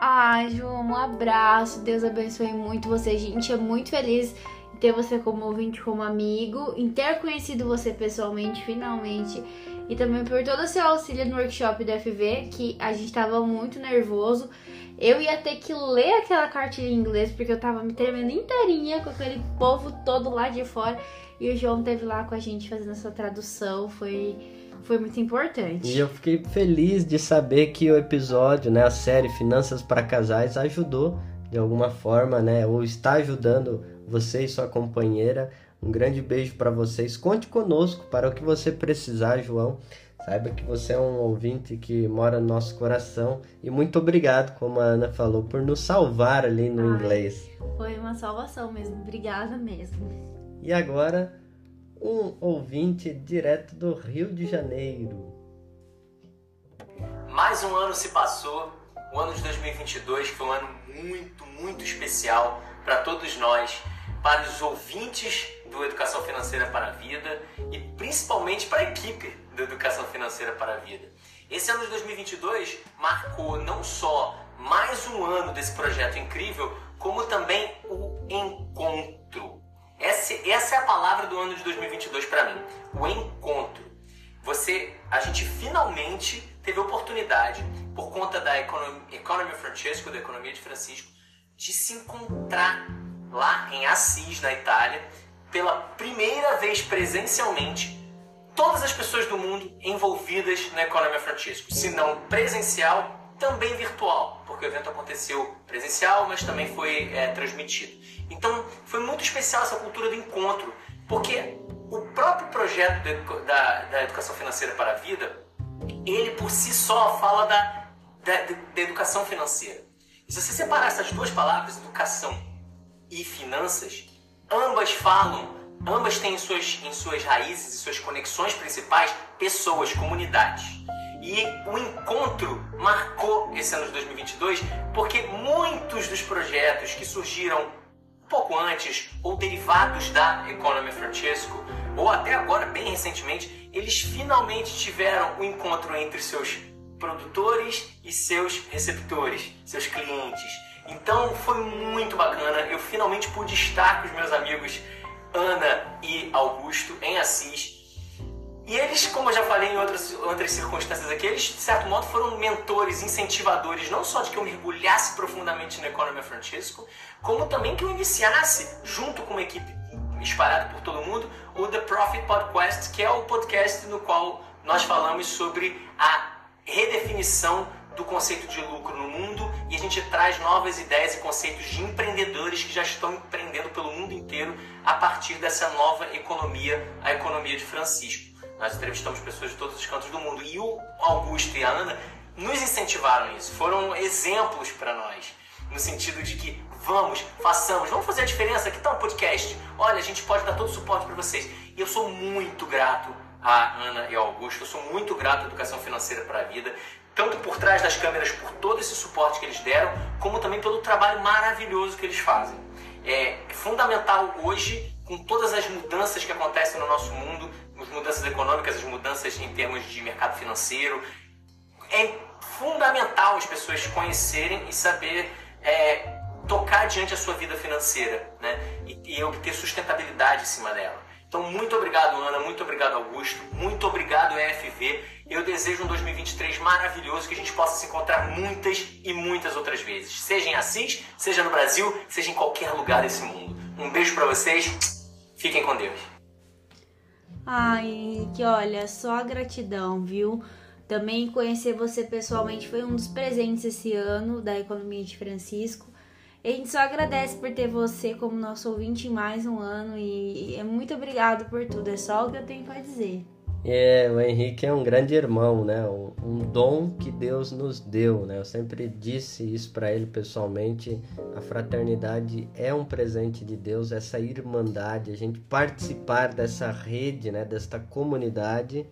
Ai, João, um abraço, Deus abençoe muito você. Gente é muito feliz em ter você como ouvinte, como amigo, em ter conhecido você pessoalmente, finalmente e também por todo o seu auxílio no workshop do FV, que a gente tava muito nervoso. Eu ia ter que ler aquela cartilha em inglês, porque eu tava me tremendo inteirinha com aquele povo todo lá de fora. E o João teve lá com a gente fazendo essa tradução, foi, foi muito importante. E eu fiquei feliz de saber que o episódio, né, a série Finanças para Casais, ajudou de alguma forma, né, ou está ajudando você e sua companheira um grande beijo para vocês. Conte conosco para o que você precisar, João. Saiba que você é um ouvinte que mora no nosso coração. E muito obrigado, como a Ana falou, por nos salvar ali no Ai, inglês. Foi uma salvação mesmo. Obrigada mesmo. E agora, um ouvinte direto do Rio de Janeiro. Mais um ano se passou, o ano de 2022 foi um ano muito, muito especial para todos nós, para os ouvintes do Educação Financeira para a Vida e principalmente para a equipe do Educação Financeira para a Vida. Esse ano de 2022 marcou não só mais um ano desse projeto incrível, como também o encontro. Essa, essa é a palavra do ano de 2022 para mim, o encontro. Você, a gente finalmente teve oportunidade, por conta da Economy, Economy Francesco, da Economia de Francisco, de se encontrar lá em Assis, na Itália, pela primeira vez presencialmente, todas as pessoas do mundo envolvidas na Economia Francesco, se não presencial, também virtual, porque o evento aconteceu presencial, mas também foi é, transmitido. Então, foi muito especial essa cultura do encontro, porque o próprio projeto da, da Educação Financeira para a Vida, ele por si só fala da, da, da educação financeira. E se você separar essas duas palavras, educação e finanças, ambas falam, ambas têm em suas, em suas raízes e suas conexões principais pessoas, comunidades. E o encontro marcou esse ano de 2022 porque muitos dos projetos que surgiram um pouco antes ou derivados da Economy Francesco, ou até agora, bem recentemente, eles finalmente tiveram o um encontro entre seus produtores e seus receptores, seus clientes. Então foi muito bacana. Eu finalmente pude estar com os meus amigos Ana e Augusto em Assis e eles, como eu já falei em outras, outras circunstâncias aqui, eles, de certo modo, foram mentores, incentivadores, não só de que eu mergulhasse profundamente no Economy Francisco, como também que eu iniciasse, junto com uma equipe espalhada por todo mundo, o The Profit Podcast, que é o podcast no qual nós falamos sobre a redefinição do conceito de lucro no mundo e a gente traz novas ideias e conceitos de empreendedores que já estão empreendendo pelo mundo inteiro a partir dessa nova economia, a economia de Francisco. Nós entrevistamos pessoas de todos os cantos do mundo. E o Augusto e a Ana nos incentivaram isso, foram exemplos para nós. No sentido de que vamos, façamos, vamos fazer a diferença. Que tal um podcast? Olha, a gente pode dar todo o suporte para vocês. E eu sou muito grato a Ana e ao Augusto, eu sou muito grato à Educação Financeira para a Vida, tanto por trás das câmeras, por todo esse suporte que eles deram, como também pelo trabalho maravilhoso que eles fazem. É fundamental hoje, com todas as mudanças que acontecem no nosso mundo, as mudanças econômicas, as mudanças em termos de mercado financeiro. É fundamental as pessoas conhecerem e saber é, tocar diante a sua vida financeira né? e, e obter sustentabilidade em cima dela. Então, muito obrigado, Ana, muito obrigado, Augusto, muito obrigado, EFV. Eu desejo um 2023 maravilhoso, que a gente possa se encontrar muitas e muitas outras vezes, seja em Assis, seja no Brasil, seja em qualquer lugar desse mundo. Um beijo para vocês, fiquem com Deus. Ai, que olha, só gratidão, viu? Também conhecer você pessoalmente foi um dos presentes esse ano da Economia de Francisco. A gente só agradece por ter você como nosso ouvinte em mais um ano e é muito obrigado por tudo. É só o que eu tenho para dizer. É, o Henrique é um grande irmão, né? Um, dom que Deus nos deu, né? Eu sempre disse isso para ele pessoalmente. A fraternidade é um presente de Deus, essa irmandade, a gente participar dessa rede, né? Desta comunidade.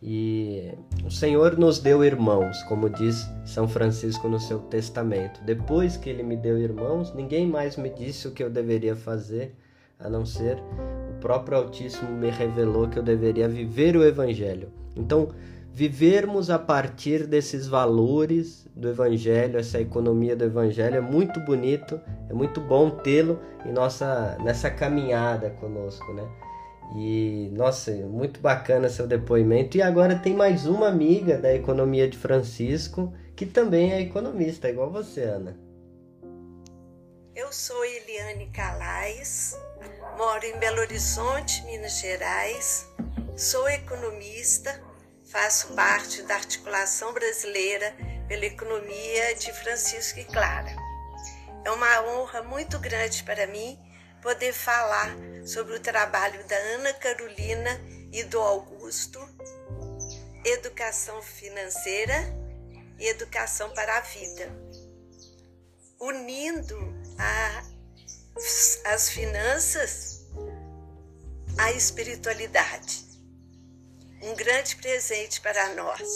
E o Senhor nos deu irmãos, como diz São Francisco no seu testamento. Depois que ele me deu irmãos, ninguém mais me disse o que eu deveria fazer, a não ser próprio Altíssimo me revelou que eu deveria viver o Evangelho. Então, vivermos a partir desses valores do Evangelho, essa economia do Evangelho é muito bonito, é muito bom tê-lo em nossa nessa caminhada conosco, né? E nossa, muito bacana seu depoimento. E agora tem mais uma amiga da economia de Francisco que também é economista, igual você, Ana. Eu sou Eliane Calais, Moro em Belo Horizonte, Minas Gerais. Sou economista, faço parte da articulação brasileira pela economia de Francisco e Clara. É uma honra muito grande para mim poder falar sobre o trabalho da Ana Carolina e do Augusto, educação financeira e educação para a vida, unindo a as finanças, a espiritualidade. Um grande presente para nós.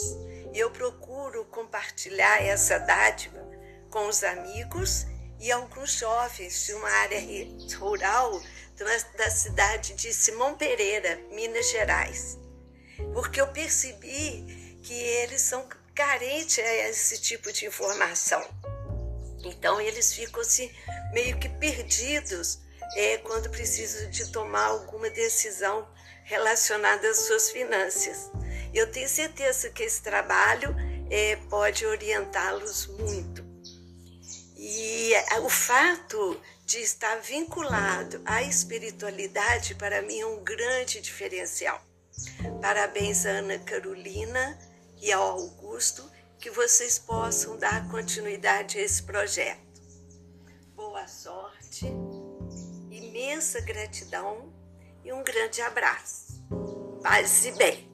E eu procuro compartilhar essa dádiva com os amigos e alguns jovens de uma área rural da cidade de Simão Pereira, Minas Gerais. Porque eu percebi que eles são carentes a esse tipo de informação. Então eles ficam assim, meio que perdidos é, quando precisam de tomar alguma decisão relacionada às suas finanças. Eu tenho certeza que esse trabalho é, pode orientá-los muito. E é, o fato de estar vinculado à espiritualidade, para mim, é um grande diferencial. Parabéns, Ana Carolina e ao Augusto, que vocês possam dar continuidade a esse projeto. Boa sorte, imensa gratidão e um grande abraço. Paz e bem.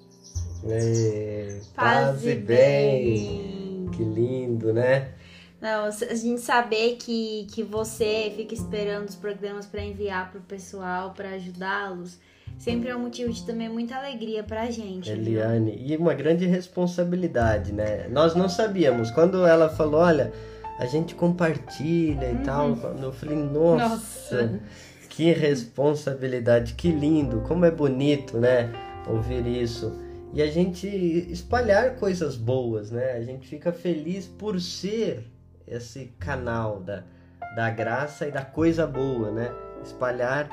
É, paz, paz e bem. bem. Que lindo, né? Não, a gente saber que, que você fica esperando os programas para enviar pro pessoal, para ajudá-los, sempre é um motivo de também muita alegria pra gente. Eliane, viu? e uma grande responsabilidade, né? Nós não sabíamos. Quando ela falou, olha, a gente compartilha e uhum. tal, eu falei, nossa, nossa, que responsabilidade, que lindo, como é bonito, né? Ouvir isso. E a gente espalhar coisas boas, né? A gente fica feliz por ser esse canal da, da graça e da coisa boa, né? Espalhar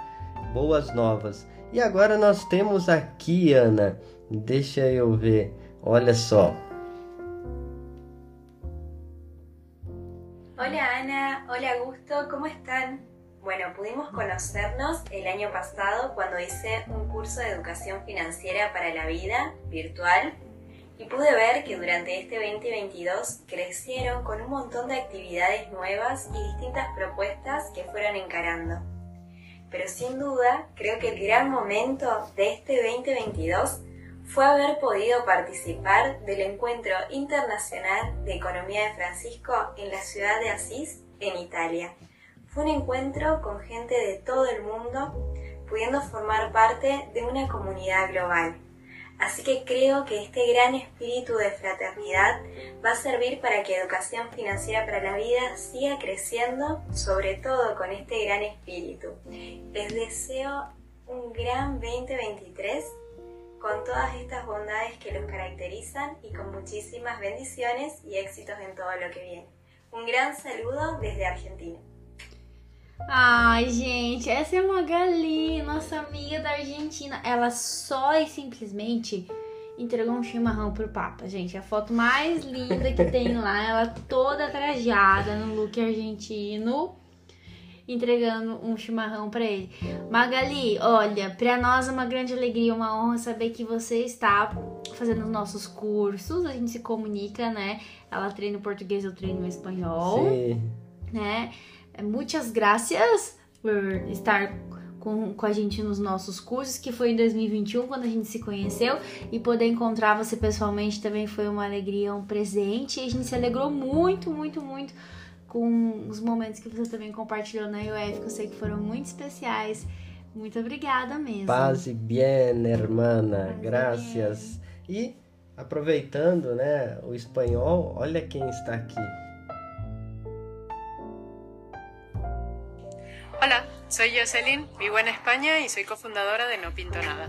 boas novas. E agora nós temos aqui, Ana, deixa eu ver, olha só. Hola Ana, hola Augusto, ¿cómo están? Bueno, pudimos conocernos el año pasado cuando hice un curso de educación financiera para la vida virtual y pude ver que durante este 2022 crecieron con un montón de actividades nuevas y distintas propuestas que fueron encarando. Pero sin duda, creo que el gran momento de este 2022 fue haber podido participar del Encuentro Internacional de Economía de Francisco en la ciudad de Asís, en Italia. Fue un encuentro con gente de todo el mundo, pudiendo formar parte de una comunidad global. Así que creo que este gran espíritu de fraternidad va a servir para que Educación Financiera para la Vida siga creciendo, sobre todo con este gran espíritu. Les deseo un gran 2023 con todas estas bondades que los caracterizan y con muchísimas bendiciones y éxitos en todo lo que viene. Un gran saludo desde Argentina. Ai, gente, essa é a Magali, nossa amiga da Argentina. Ela só e simplesmente entregou um chimarrão pro Papa, gente. A foto mais linda que tem lá, ela toda trajada no look argentino, entregando um chimarrão para ele. Magali, olha, para nós é uma grande alegria, uma honra saber que você está fazendo os nossos cursos. A gente se comunica, né? Ela treina o português, eu treino o espanhol. Sim. Né? Muitas graças por estar com, com a gente nos nossos cursos, que foi em 2021, quando a gente se conheceu, e poder encontrar você pessoalmente também foi uma alegria, um presente, e a gente se alegrou muito, muito, muito com os momentos que você também compartilhou na UF, que eu sei que foram muito especiais. Muito obrigada mesmo. Paz e bien, hermana. Paz Gracias. E aproveitando, né, o espanhol, olha quem está aqui. Soy Jocelyn, vivo en España y soy cofundadora de No Pinto Nada.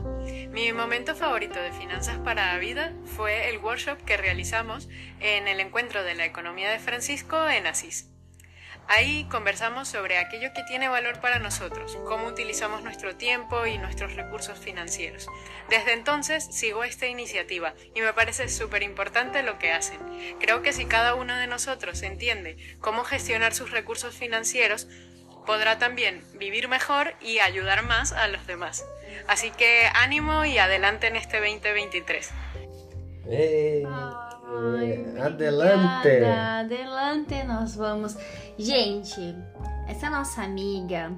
Mi momento favorito de Finanzas para la Vida fue el workshop que realizamos en el encuentro de la economía de Francisco en Asís. Ahí conversamos sobre aquello que tiene valor para nosotros, cómo utilizamos nuestro tiempo y nuestros recursos financieros. Desde entonces sigo esta iniciativa y me parece súper importante lo que hacen. Creo que si cada uno de nosotros entiende cómo gestionar sus recursos financieros, podrá también vivir mejor y ayudar más a los demás. Así que ánimo y adelante en este 2023. Hey, Ai, adelante! Adelante nós vamos. Gente, essa nossa amiga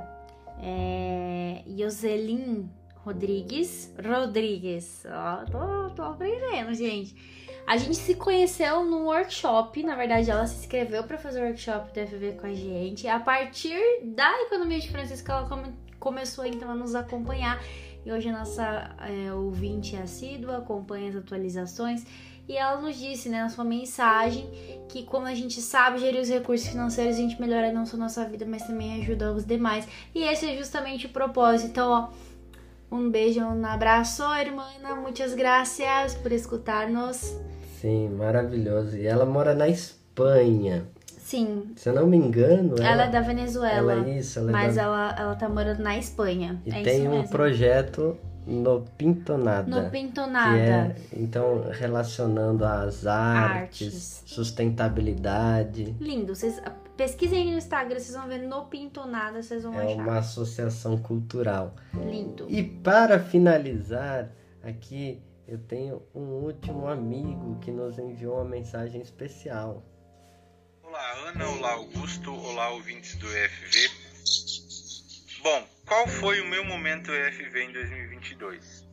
é Joselin Rodrigues. Rodrigues, ó, tô, tô aprendendo, gente. A gente se conheceu num workshop, na verdade ela se inscreveu para fazer o workshop do FV com a gente. A partir da economia de Francisco ela começou então a nos acompanhar. E hoje a nossa é, ouvinte é assídua, acompanha as atualizações. E ela nos disse, né, na sua mensagem, que como a gente sabe gerir os recursos financeiros, a gente melhora não só nossa vida, mas também ajuda os demais. E esse é justamente o propósito. Então, ó, um beijo, um abraço, irmã. Muitas graças por escutar-nos. Sim, maravilhoso. E ela mora na Espanha. Sim. Se eu não me engano. Ela, ela é da Venezuela. Ela é isso, ela é Mas da... ela, ela tá morando na Espanha. E é tem um mesmo. projeto no Pintonada. No Pintonada. Que é, então, relacionando as artes, artes, sustentabilidade. Lindo. Vocês pesquisem no Instagram, vocês vão ver no Pintonada, vocês vão é achar. É uma associação cultural. Lindo. E para finalizar, aqui eu tenho um último amigo que nos enviou uma mensagem especial. Olá, Ana. Olá, Augusto. Olá, ouvintes do EFV. Bom, qual foi o meu momento EFV em 2022?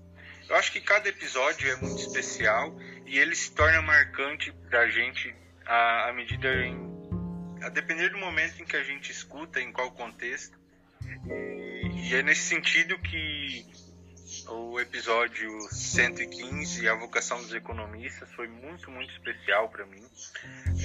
Eu acho que cada episódio é muito especial e ele se torna marcante pra gente à, à medida em, a depender do momento em que a gente escuta, em qual contexto. E, e é nesse sentido que o episódio 115, A Vocação dos Economistas, foi muito, muito especial para mim.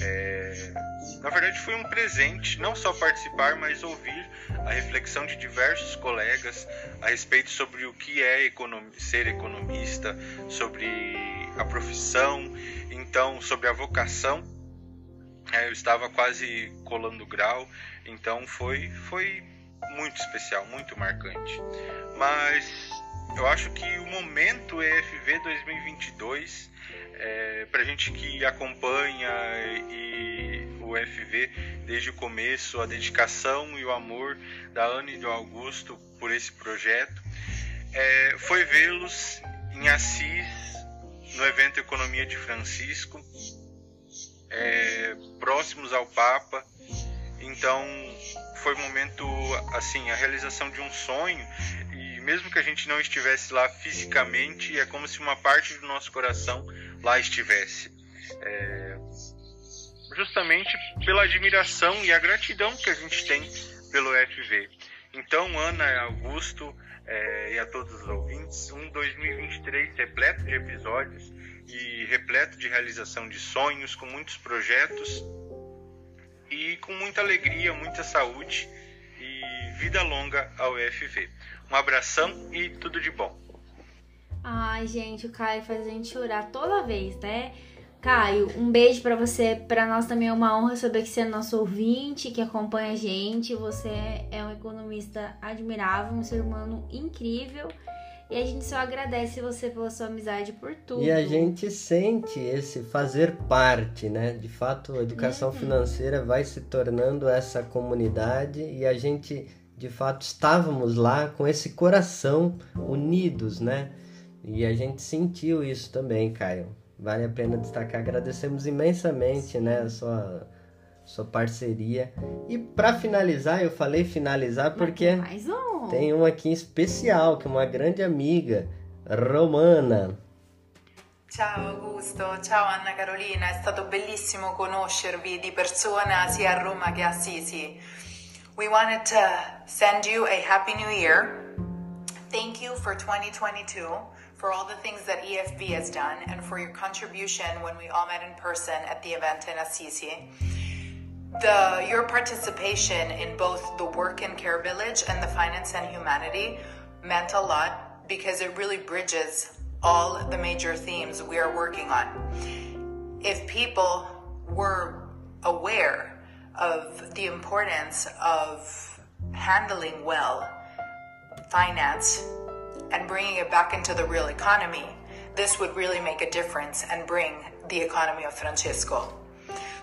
É... Na verdade, foi um presente, não só participar, mas ouvir a reflexão de diversos colegas a respeito sobre o que é econom... ser economista, sobre a profissão, então, sobre a vocação. É, eu estava quase colando grau, então foi, foi muito especial, muito marcante. Mas eu acho que o momento EFV 2022, é, para gente que acompanha e o EFV desde o começo, a dedicação e o amor da Ana e do Augusto por esse projeto, é, foi vê-los em Assis, no evento Economia de Francisco, é, próximos ao Papa. Então, foi um momento, assim, a realização de um sonho mesmo que a gente não estivesse lá fisicamente, é como se uma parte do nosso coração lá estivesse. É, justamente pela admiração e a gratidão que a gente tem pelo FV. Então, Ana, Augusto é, e a todos os ouvintes, um 2023 repleto de episódios e repleto de realização de sonhos, com muitos projetos e com muita alegria, muita saúde vida longa ao FV. Um abração e tudo de bom. Ai, gente, o Caio faz a gente chorar toda vez, né? Caio, um beijo para você. Para nós também é uma honra saber que você é nosso ouvinte, que acompanha a gente. Você é um economista admirável, um ser humano incrível. E a gente só agradece você pela sua amizade por tudo. E a gente sente esse fazer parte, né? De fato, a educação uhum. financeira vai se tornando essa comunidade e a gente de fato estávamos lá com esse coração unidos, né? E a gente sentiu isso também, Caio. Vale a pena destacar. Agradecemos imensamente, né, a sua sua parceria. E para finalizar, eu falei finalizar porque mais um. tem um aqui especial, que é uma grande amiga, Romana. Ciao Augusto, ciao Anna Carolina, è stato bellissimo conoscervi di persona sia a Roma che a Assisi. We wanted to send you a happy new year. Thank you for 2022 for all the things that EFB has done and for your contribution when we all met in person at the event in Assisi. The, your participation in both the Work and Care Village and the Finance and Humanity meant a lot because it really bridges all the major themes we are working on. If people were aware of the importance of handling well finance and bringing it back into the real economy, this would really make a difference and bring the economy of Francisco.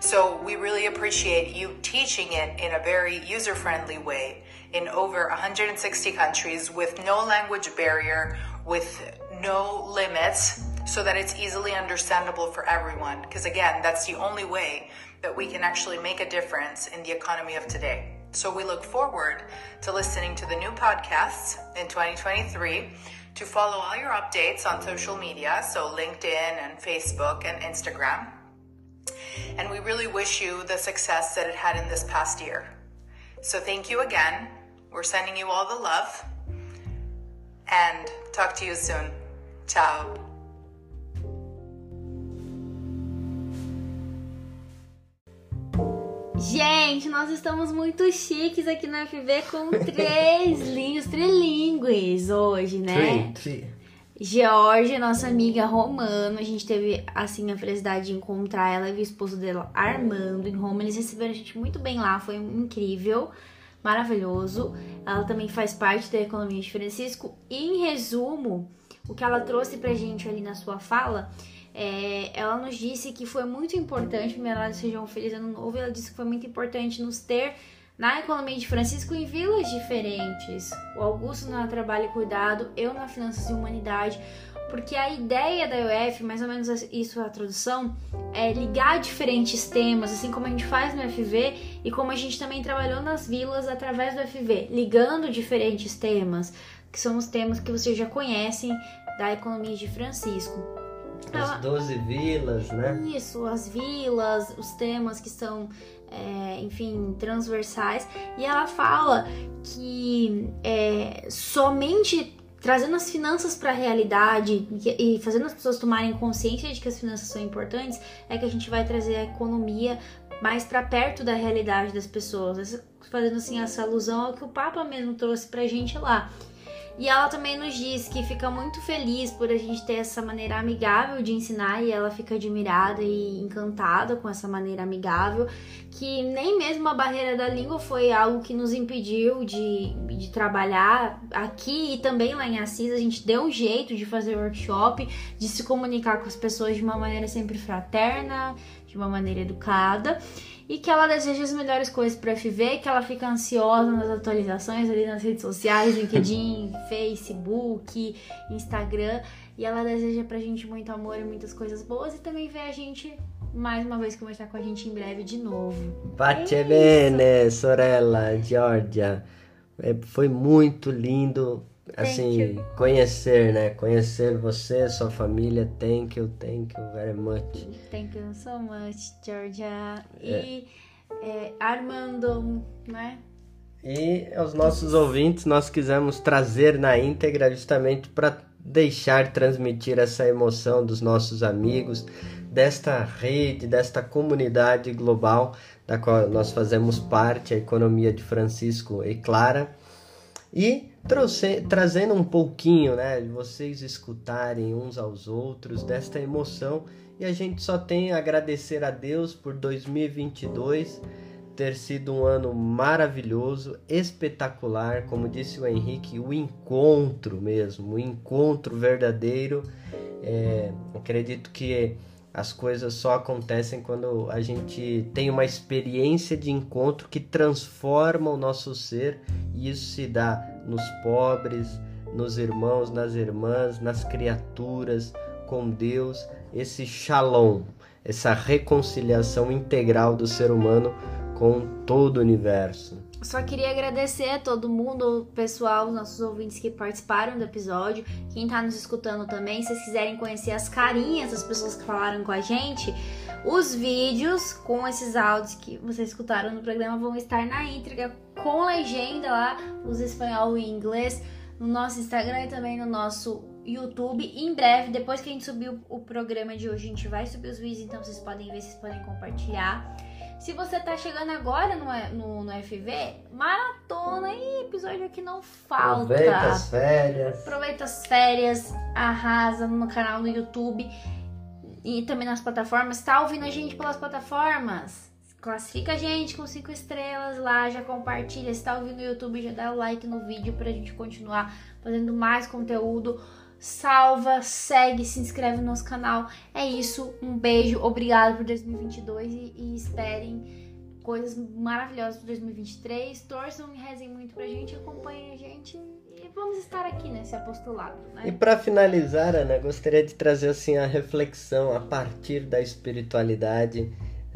So we really appreciate you teaching it in a very user friendly way in over 160 countries with no language barrier, with no limits, so that it's easily understandable for everyone. Because again, that's the only way that we can actually make a difference in the economy of today. So we look forward to listening to the new podcasts in 2023 to follow all your updates on social media, so LinkedIn and Facebook and Instagram. And we really wish you the success that it had in this past year. So thank you again. We're sending you all the love and talk to you soon. Ciao. Gente, nós estamos muito chiques aqui na FV com três [LAUGHS] linhos, trilíngues hoje, né? Three, three. Georgia, nossa amiga romano, a gente teve assim a felicidade de encontrar ela e o esposo dela, Armando, em Roma. Eles receberam a gente muito bem lá, foi incrível, maravilhoso. Ela também faz parte da economia de Francisco. E em resumo, o que ela trouxe pra gente ali na sua fala, é, ela nos disse que foi muito importante, primeiro ela desejou um feliz ano novo, ela disse que foi muito importante nos ter na economia de Francisco em vilas diferentes. O Augusto na Trabalho e Cuidado, eu na Finanças e Humanidade, porque a ideia da UF, mais ou menos isso a tradução, é ligar diferentes temas, assim como a gente faz no FV e como a gente também trabalhou nas vilas através do FV, ligando diferentes temas, que são os temas que vocês já conhecem da economia de Francisco. As 12 vilas, né? Isso, as vilas, os temas que são é, enfim, transversais, e ela fala que é, somente trazendo as finanças para a realidade e fazendo as pessoas tomarem consciência de que as finanças são importantes, é que a gente vai trazer a economia mais para perto da realidade das pessoas, fazendo assim essa alusão ao que o Papa mesmo trouxe para a gente lá. E ela também nos diz que fica muito feliz por a gente ter essa maneira amigável de ensinar e ela fica admirada e encantada com essa maneira amigável, que nem mesmo a barreira da língua foi algo que nos impediu de, de trabalhar aqui e também lá em Assis. A gente deu um jeito de fazer workshop, de se comunicar com as pessoas de uma maneira sempre fraterna, de uma maneira educada e que ela deseja as melhores coisas para FV, que ela fica ansiosa nas atualizações ali nas redes sociais, LinkedIn, [LAUGHS] Facebook, Instagram, e ela deseja pra gente muito amor e muitas coisas boas e também ver a gente mais uma vez conversar com a gente em breve de novo. Pace é bene, sorella Georgia. É, foi muito lindo assim, conhecer, né? Conhecer você, sua família. Thank you, thank you very much. Thank you so much, Georgia. E é, Armando, né? E aos nossos ouvintes, nós quisemos trazer na íntegra justamente para deixar transmitir essa emoção dos nossos amigos, desta rede, desta comunidade global da qual nós fazemos parte, a economia de Francisco e Clara. E trouxe, trazendo um pouquinho, né, vocês escutarem uns aos outros desta emoção. E a gente só tem a agradecer a Deus por 2022 ter sido um ano maravilhoso, espetacular, como disse o Henrique, o encontro mesmo, o encontro verdadeiro. É, acredito que as coisas só acontecem quando a gente tem uma experiência de encontro que transforma o nosso ser, e isso se dá nos pobres, nos irmãos, nas irmãs, nas criaturas, com Deus, esse shalom, essa reconciliação integral do ser humano com todo o universo. Só queria agradecer a todo mundo, pessoal, os nossos ouvintes que participaram do episódio, quem tá nos escutando também. Se vocês quiserem conhecer as carinhas das pessoas que falaram com a gente, os vídeos com esses áudios que vocês escutaram no programa vão estar na íntegra com legenda lá, os espanhol e inglês, no nosso Instagram e também no nosso YouTube. Em breve, depois que a gente subir o programa de hoje, a gente vai subir os vídeos, então vocês podem ver, vocês podem compartilhar. Se você tá chegando agora no, no, no FV, maratona e episódio que não falta. Aproveita as férias. Aproveita as férias, arrasa no canal do YouTube e também nas plataformas. Tá ouvindo a gente pelas plataformas? Classifica a gente com cinco estrelas lá, já compartilha. Se tá ouvindo no YouTube, já dá o like no vídeo pra gente continuar fazendo mais conteúdo salva, segue, se inscreve no nosso canal. É isso, um beijo, obrigado por 2022 e, e esperem coisas maravilhosas para 2023. Torçam e rezem muito pra gente, acompanhem a gente e vamos estar aqui nesse apostolado. Né? E para finalizar, Ana, gostaria de trazer assim a reflexão a partir da espiritualidade.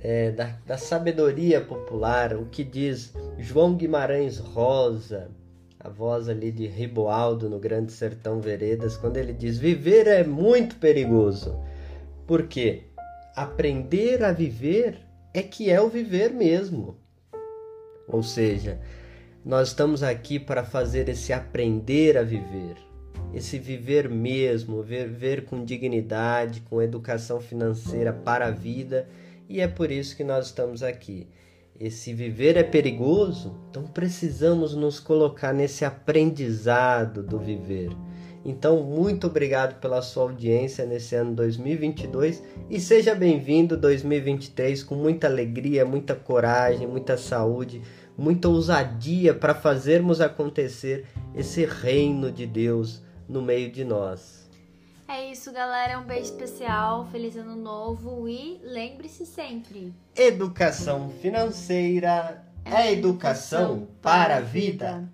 É, da, da sabedoria popular, o que diz João Guimarães Rosa, a voz ali de Riboaldo no Grande Sertão Veredas, quando ele diz: Viver é muito perigoso. Por quê? Aprender a viver é que é o viver mesmo. Ou seja, Nós estamos aqui para fazer esse aprender a viver, esse viver mesmo, viver com dignidade, com educação financeira para a vida, e é por isso que nós estamos aqui. Esse viver é perigoso, então precisamos nos colocar nesse aprendizado do viver. Então, muito obrigado pela sua audiência nesse ano 2022 e seja bem-vindo 2023 com muita alegria, muita coragem, muita saúde, muita ousadia para fazermos acontecer esse reino de Deus no meio de nós. É isso, galera. Um beijo especial, feliz ano novo e lembre-se sempre: educação financeira é educação para a vida.